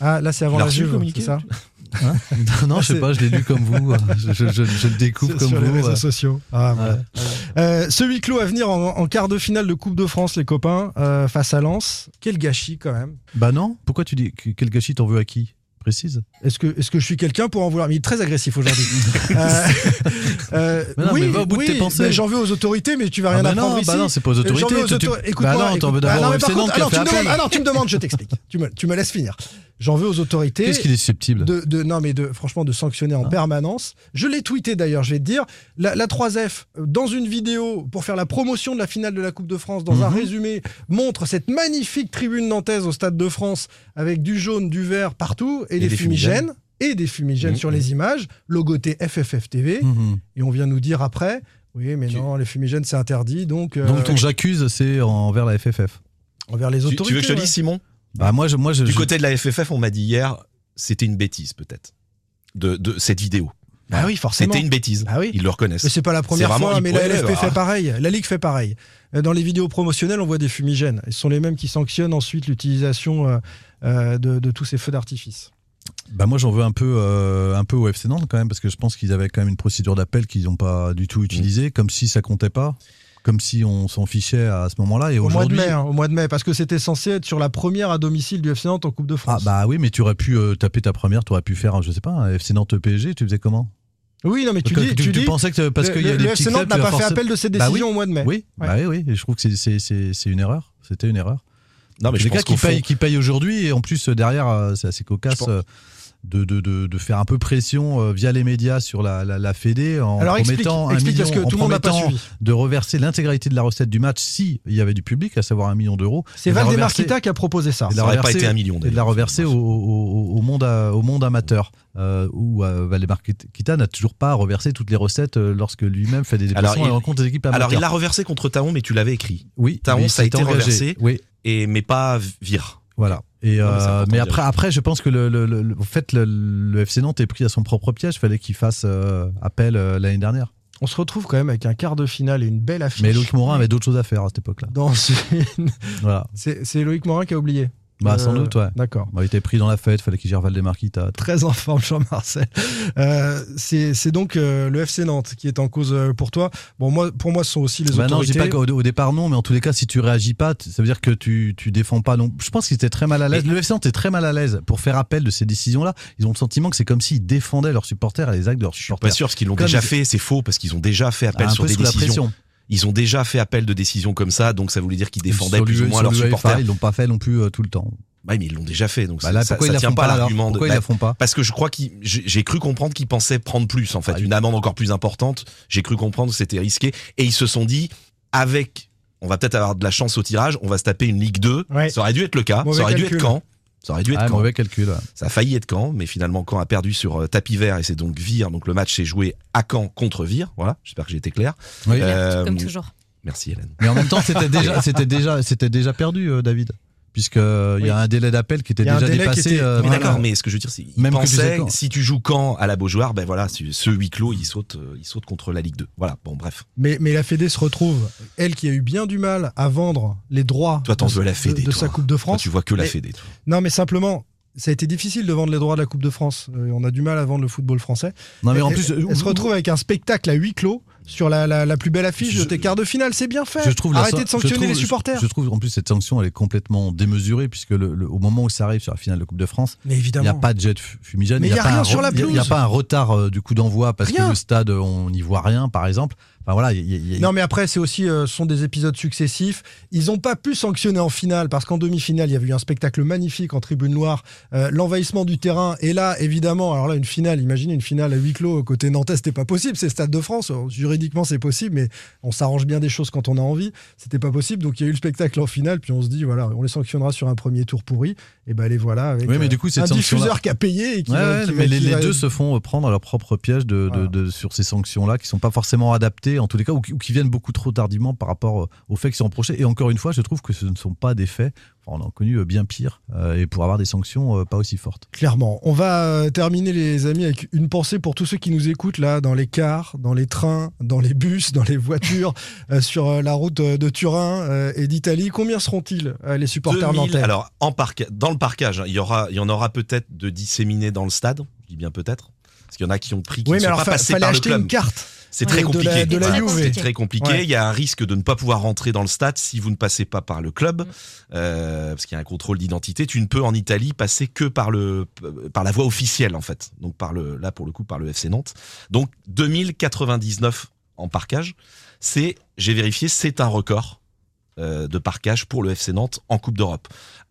Ah, là, c'est avant la Juve, communiqué c'est ça Hein non, je sais pas, je l'ai lu comme vous. Je, je- je- je le découvre comme sur vous. les réseaux ouais. sociaux. Ah, Ouais. Euh, ce huis clos à venir en, en quart de finale de Coupe de France, les copains, euh, face à Lens. Quel gâchis quand même. Bah non, pourquoi tu dis que- quel gâchis t'en veux à qui? Précise. Est-ce que, est-ce que je suis quelqu'un pour en vouloir? Mais il est très agressif aujourd'hui. Euh, euh, Mais non, oui, mais va au bout de tes pensées. J'en veux aux autorités, mais tu vas Ah rien bah apprendre non, ici. bah non, c'est pas aux autorités, veux aux tu- Écoute-moi. bah non, t'en veux d'abord Ah ah tu me demandes- ah non, tu me demandes, je t'explique. Tu me, tu me laisses finir. J'en veux aux autorités. Qu'est-ce qu'il est susceptible de, de- non mais de franchement de sanctionner en permanence. Je l'ai tweeté d'ailleurs, je vais te dire la, la 3F euh, dans une vidéo pour faire la promotion de la finale de la Coupe de France dans un Mhm. résumé montre cette magnifique tribune nantaise au stade de France avec du jaune, du vert partout et, Et des des fumigènes. fumigènes. Et des fumigènes Mhm. sur les images, logoté FFF TV, Mhm. et on vient nous dire après, oui mais non, les fumigènes c'est interdit, donc, euh, Donc ton j'accuse, c'est envers la FFF. envers les Tu, autorités. tu veux que je te ouais. dise, Simon? Bah moi, je, moi, je, Du je- côté de la FFF, on m'a dit hier, c'était une bêtise peut-être de, de cette vidéo. Bah oui, forcément. C'était une bêtise. Bah oui. Ils le reconnaissent. Mais c'est pas la première vraiment- fois, mais la LFP fait pareil, la Ligue fait pareil. Euh, Dans les vidéos promotionnelles, on voit des fumigènes. Et ce sont les mêmes qui sanctionnent ensuite l'utilisation euh, euh, de, de tous ces feux d'artifice. Bah moi j'en veux un peu euh, un peu au FC Nantes quand même parce que je pense qu'ils avaient quand même une procédure d'appel qu'ils n'ont pas du Mm. tout utilisée comme si ça comptait pas comme si on s'en fichait à ce moment-là et Au mois de mai, hein, au mois de mai, parce que c'était censé être sur la première à domicile du FC Nantes en Coupe de ah France. bah oui mais tu aurais pu euh, taper ta première tu aurais pu faire je sais pas un FC Nantes PSG tu faisais comment? Oui, non, mais tu dis, que tu, tu dis, pensais que parce qu'il y a le- des le FC Nantes n'a pas vas fait appel de cette Bah décision oui. au mois de mai. oui Ouais. bah oui, oui et je trouve que c'est- c'est c'est c'est une erreur c'était une erreur Non, mais je les pense gars qui fond- payent, qui payent aujourd'hui et en plus euh, derrière euh, c'est assez Je cocasse pense- euh, de, de, de, de faire un peu pression euh, via les médias sur la, la, la Fédé en Alors explique, promettant un explique parce million, que en tout promettant suivi. de reverser l'intégralité de la recette du match si il y avait du public, à savoir un million d'euros. C'est Valdemar Kita qui a proposé ça. Ça aurait pas été un million, et de la reverser au, au- monde, à- au monde amateur, euh, où euh, Valdemar Kita n'a toujours pas reversé toutes les recettes euh, lorsque lui-même fait des Alors, déplacements il- et rencontre des équipes amateurs. Alors il l'a reversé contre Taon, mais tu l'avais écrit. oui, Taon, ça a été engagé. reversé. Oui, Et, mais pas Vire. Voilà. Et, Non, mais euh, mais après, après, je pense que le, le- le- le- en fait, le, le FC Nantes est pris à son propre piège. Il fallait qu'il fasse euh, appel euh, l'année dernière. On se retrouve quand même avec un quart de finale et une belle affiche. Mais Loïc Morin avait d'autres choses à faire à cette époque-là. Dans une- Voilà. C'est c'est Loïc Morin qui a oublié. Bah, sans Euh, doute, ouais. D'accord. Bah, il était pris dans la fête, fallait qu'il gère Valdemar Kita. Très en forme, Jean-Marcel. Euh, c'est c'est donc euh, le FC Nantes qui est en cause euh, pour toi. Bon, moi, pour moi, ce sont aussi les Bah non, je dis pas qu'au au départ non, mais en tous les cas, si tu réagis pas, ça veut dire que tu, tu défends pas non. Je pense qu'ils étaient très mal à l'aise. Le FC Nantes est très mal à l'aise pour faire appel de ces décisions-là. Ils ont le sentiment que c'est comme s'ils défendaient leurs supporters et les actes de leurs Je suis supporters. pas sûr parce qu'ils l'ont déjà ils- fait. C'est faux parce qu'ils ont déjà fait appel un sur peu des sous la décisions. Ils ont déjà fait appel de décisions comme ça, donc ça voulait dire qu'ils défendaient plus ou moins leurs supporters. Ils l'ont pas fait non plus euh, tout le temps. Ouais, mais ils l'ont déjà fait, donc Bah ça, là, ça, tient pas l'argument. de- Pourquoi ils bah, la font pas Parce que je crois qu'ils, j'ai cru comprendre qu'ils pensaient prendre plus en fait, Ah, une amende encore plus importante. J'ai cru comprendre que c'était risqué et ils se sont dit avec, on va peut-être avoir de la chance au tirage, on va se taper une Ligue 2. Ouais. Ça aurait dû être le cas. Mauvais ça aurait dû être Caen. Ça aurait dû être Ah, Caen. mauvais calcul. ouais. Ça a failli être Caen, mais finalement Caen a perdu sur euh, tapis vert et c'est donc Vire. Donc le match s'est joué à Caen contre Vire. Voilà, j'espère que j'ai été clair. Oui. Euh, Comme toujours. Merci Hélène. Mais en même temps, c'était déjà, c'était déjà, c'était déjà perdu, euh, David, puisque euh, il Oui. y a un délai d'appel qui était déjà dépassé. était- euh, Mais voilà. d'accord, mais ce que je veux dire, c'est Même que sais Caen. si tu joues Caen à la Beaujoire, ben voilà, ce huis clos, il saute, euh, il saute contre la Ligue 2. Voilà, bon bref. Mais, mais la Fédé se retrouve, elle qui a eu bien du mal à vendre les droits Toi, de, veux la Fédé, de toi. sa Coupe de Toi, France. tu vois que la Fédé. toi. Non, mais simplement, ça a été difficile de vendre les droits de la Coupe de France. Euh, on a du mal à vendre le football français. Non, mais en Elle- plus, elle, elle se retrouve avec un spectacle à huis clos sur la, la- la plus belle affiche Je- de tes quarts de finale. C'est bien fait. Je trouve la Arrêtez de sanctionner trouve- les supporters. Je, je trouve en plus cette sanction elle est complètement démesurée puisque le, le- au moment où ça arrive sur la finale de Coupe de France, il n'y a pas de jet fu- fumigène, il n'y a pas un a- a pas retard euh, du coup d'envoi parce Rien. que le stade on n'y voit rien par exemple. Enfin voilà, y y Non, mais après, c'est aussi, euh, ce sont des épisodes successifs. Ils n'ont pas pu sanctionner en finale parce qu'en demi-finale, il y avait eu un spectacle magnifique en tribune noire, euh, l'envahissement du terrain. Et là, évidemment, alors là, une finale, imaginez une finale à huis clos côté Nantais, c'était pas possible. C'est Stade de France. Euh, Juridiquement, c'est possible, mais on s'arrange bien des choses quand on a envie. C'était pas possible. Donc, il y a eu le spectacle en finale, puis on se dit, voilà, on les sanctionnera sur un premier tour pourri. Et ben, les voilà avec Oui, mais euh, du coup, cette un diffuseur qui a payé et qui Ouais, va- ouais, qui va- mais les, qui les va- deux se font prendre à leur propre piège de, de- Voilà. de- sur ces sanctions-là qui sont pas forcément adaptées en tous les cas ou qui, ou qui viennent beaucoup trop tardivement par rapport euh, aux faits qui sont reprochés. Et encore une fois, je trouve que ce ne sont pas des faits. Enfin, on en a connu euh, bien pire euh, et pour avoir des sanctions euh, pas aussi fortes. Clairement. On va terminer, les amis, avec une pensée pour tous ceux qui nous écoutent là, dans les cars, dans les trains, dans les bus, dans les voitures, euh, sur la route de Turin euh, et d'Italie. Combien seront-ils, euh, les supporters 2000, nantais? alors en parc, dans le parcage, hein, il y aura, il y en aura peut-être de disséminés dans le stade. Je dis bien peut-être. Parce qu'il y en a qui ont pris, qui Oui, ne mais sont alors pas fa- passés fallait par le acheter club. une carte. C'est très de compliqué. la- de la. C'est très compliqué. Ouais. Il y a un risque de ne pas pouvoir rentrer dans le stade si vous ne passez pas par le club, Mm. euh, parce qu'il y a un contrôle d'identité. Tu ne peux en Italie passer que par le par la voie officielle en fait. Donc par le là pour le coup par le FC Nantes. Donc 2099 en parquage, c'est j'ai vérifié, c'est un record euh, de parquage pour le FC Nantes en Coupe d'Europe.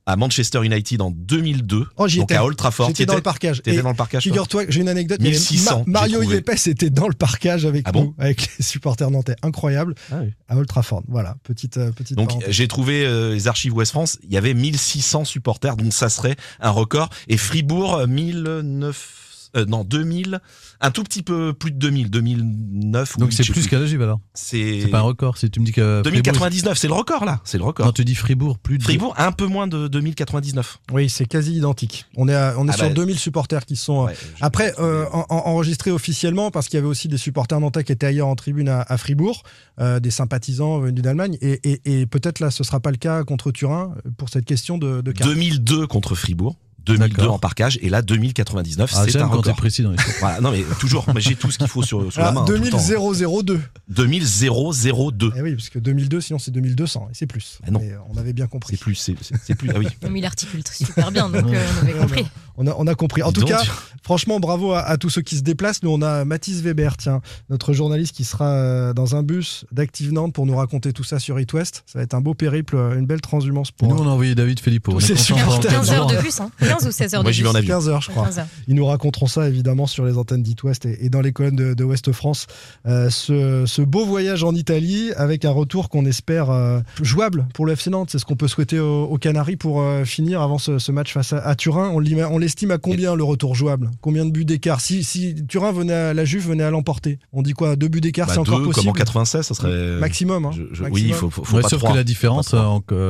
À Manchester United en 2002, Oh, j'y donc étais. à Old Trafford. J'étais dans le parquage. T'étais dans le Figure-toi j'ai une anecdote. il y avait 1600, Ma- Mario. Yepes était dans le parquage avec Ah nous, bon avec les supporters nantais. Incroyable. Ah oui. À Old Trafford. Voilà, petite, euh, petite Donc j'ai trouvé euh, les archives Ouest France, il y avait 1600 supporters, donc ça serait un record. Et Fribourg, euh, 1009, euh, non 2000, un tout petit peu plus de 2000, 2009. Donc c'est plus qu'à alors C'est pas un record. Si tu me dis que. Fribourg- 2099, c'est le record là, c'est le record. Non, tu dis Fribourg, plus de. Fribourg, un peu moins de 2099. Oui, c'est quasi identique. On est, à- on est Ah sur bah, 2000 supporters qui sont euh, après euh, en- en- enregistrés officiellement parce qu'il y avait aussi des supporters nantais qui étaient ailleurs en tribune à, à Fribourg, euh, des sympathisants venus d'Allemagne. Et, et- et peut-être là, ce sera pas le cas contre Turin pour cette question de, de carte. 2002 contre Fribourg. 2002 D'accord. en parquage et là 2099 Ah, c'est un quand record. précis dans les choses. Voilà, non mais toujours, mais j'ai tout ce qu'il faut sur, sur la Ah, main. hein, tout le temps. 2002. 2002. Eh oui, parce que 2002, sinon c'est 2200 et c'est plus. Ah non. Mais, on avait bien compris. C'est plus, c'est c'est- c'est plus. Ah oui. Mais il articule super bien, donc euh, on avait compris. On a, on a compris. En Dis tout donc. cas, franchement, bravo à, à tous ceux qui se déplacent. Nous, on a Mathis Weber, tiens, notre journaliste qui sera euh, dans un bus d'Active Nantes pour nous raconter tout ça sur It West. Ça va être un beau périple, euh, une belle transhumance pour. Nous, on a envoyé David Filippo. Tous On est ces content supporters. pendant 15 heures de bus, hein 15 ou 16 heures Moi, de j'y vais en avion. 15 heures, je crois. 15 heures. Ils nous raconteront ça évidemment sur les antennes d'It West et, et dans les colonnes de, de Ouest France. Euh, ce, ce beau voyage en Italie avec un retour qu'on espère euh, jouable pour le FC Nantes. C'est ce qu'on peut souhaiter aux, aux Canaries pour euh, finir avant ce, ce match face à, à Turin. On l'estime à combien le retour jouable? Combien de buts d'écart? Si, si Turin venait à la Juve venait à l'emporter, on dit quoi? Deux buts d'écart, Bah, c'est encore possible comme en 96, ça serait Maximum. hein. Je- je- Maximum. oui, il faut, faut, faut Ouais, pas sauf que la différence,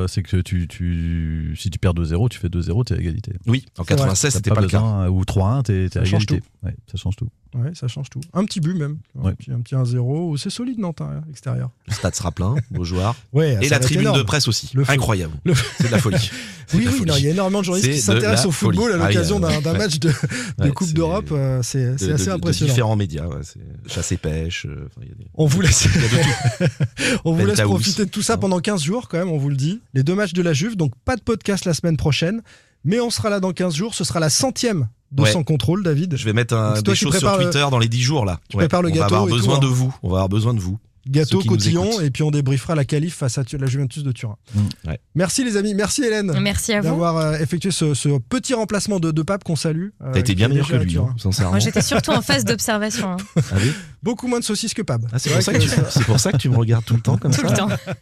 c'est que tu, tu, si tu perds 2-0, tu fais 2-0, t'es à égalité. Oui, en 96, T'as c'était pas, le cas. besoin, Ou 3-1, t'es Ça change égalité. Ouais, ça change tout. Ouais, ça change tout. Un petit but même. Ouais. Un petit, un petit 1-0. C'est solide Nantes, hein, extérieur. Le stade sera plein, beaux joueurs. Ouais, Et la tribune énorme. de presse aussi. Le. Incroyable. Le- C'est de la folie. Oui, oui, il y a énormément de journalistes qui s'intéressent au football folie. à Ah, l'occasion d'un match de, de Ouais, Coupe d'Europe. euh, C'est De- assez de- de impressionnant. différents médias. chasse et pêche. euh, enfin, il y a des- On vous laisse, on vous laisse profiter de tout ça pendant 15 jours, quand même, on vous le dit. Les deux matchs de la Juve, donc pas de podcast la semaine prochaine, mais on sera là dans 15 jours. Ce sera la centième de Ouais. Sans Contrôle, David. Je vais mettre un, toi, des choses sur le- Twitter dans les 10 jours là. tu prépares le on gâteau va avoir tout, besoin hein. de vous. On va avoir besoin de vous. Gâteau, cotillon, et puis on débriefera la qualif face à la Juventus de Turin. Mm. Ouais. Merci les amis, merci Hélène. Merci à vous. D'avoir euh, effectué ce, ce petit remplacement de, de Pape qu'on salue. euh, T'as été bien meilleur que lui, hein, sincèrement. Moi, j'étais surtout en phase d'observation. hein. Ah oui Beaucoup moins de saucisses que Pape. Ah, c'est pour, vrai ça que tu- que- c'est pour ça que tu me regardes tout le temps comme Tout ça. le temps. Ah.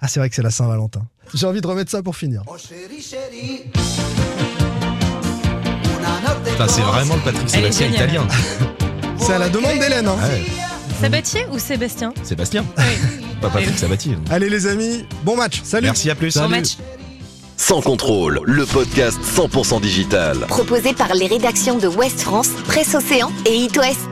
Ah, c'est vrai que c'est la Saint-Valentin. J'ai envie de remettre ça pour finir. Putain, c'est vraiment le Patrick Sébastien italien. C'est à la demande d'Hélène. hein. Ouais. Sabatier ou Sébastien? Sébastien. Oui. Pas Patrick. Sabatier. Allez les amis, bon match. Salut. Merci, à plus. Bon match. Sans contrôle, le podcast 100% digital. Proposé par les rédactions de Ouest France, Presse Océan et It West.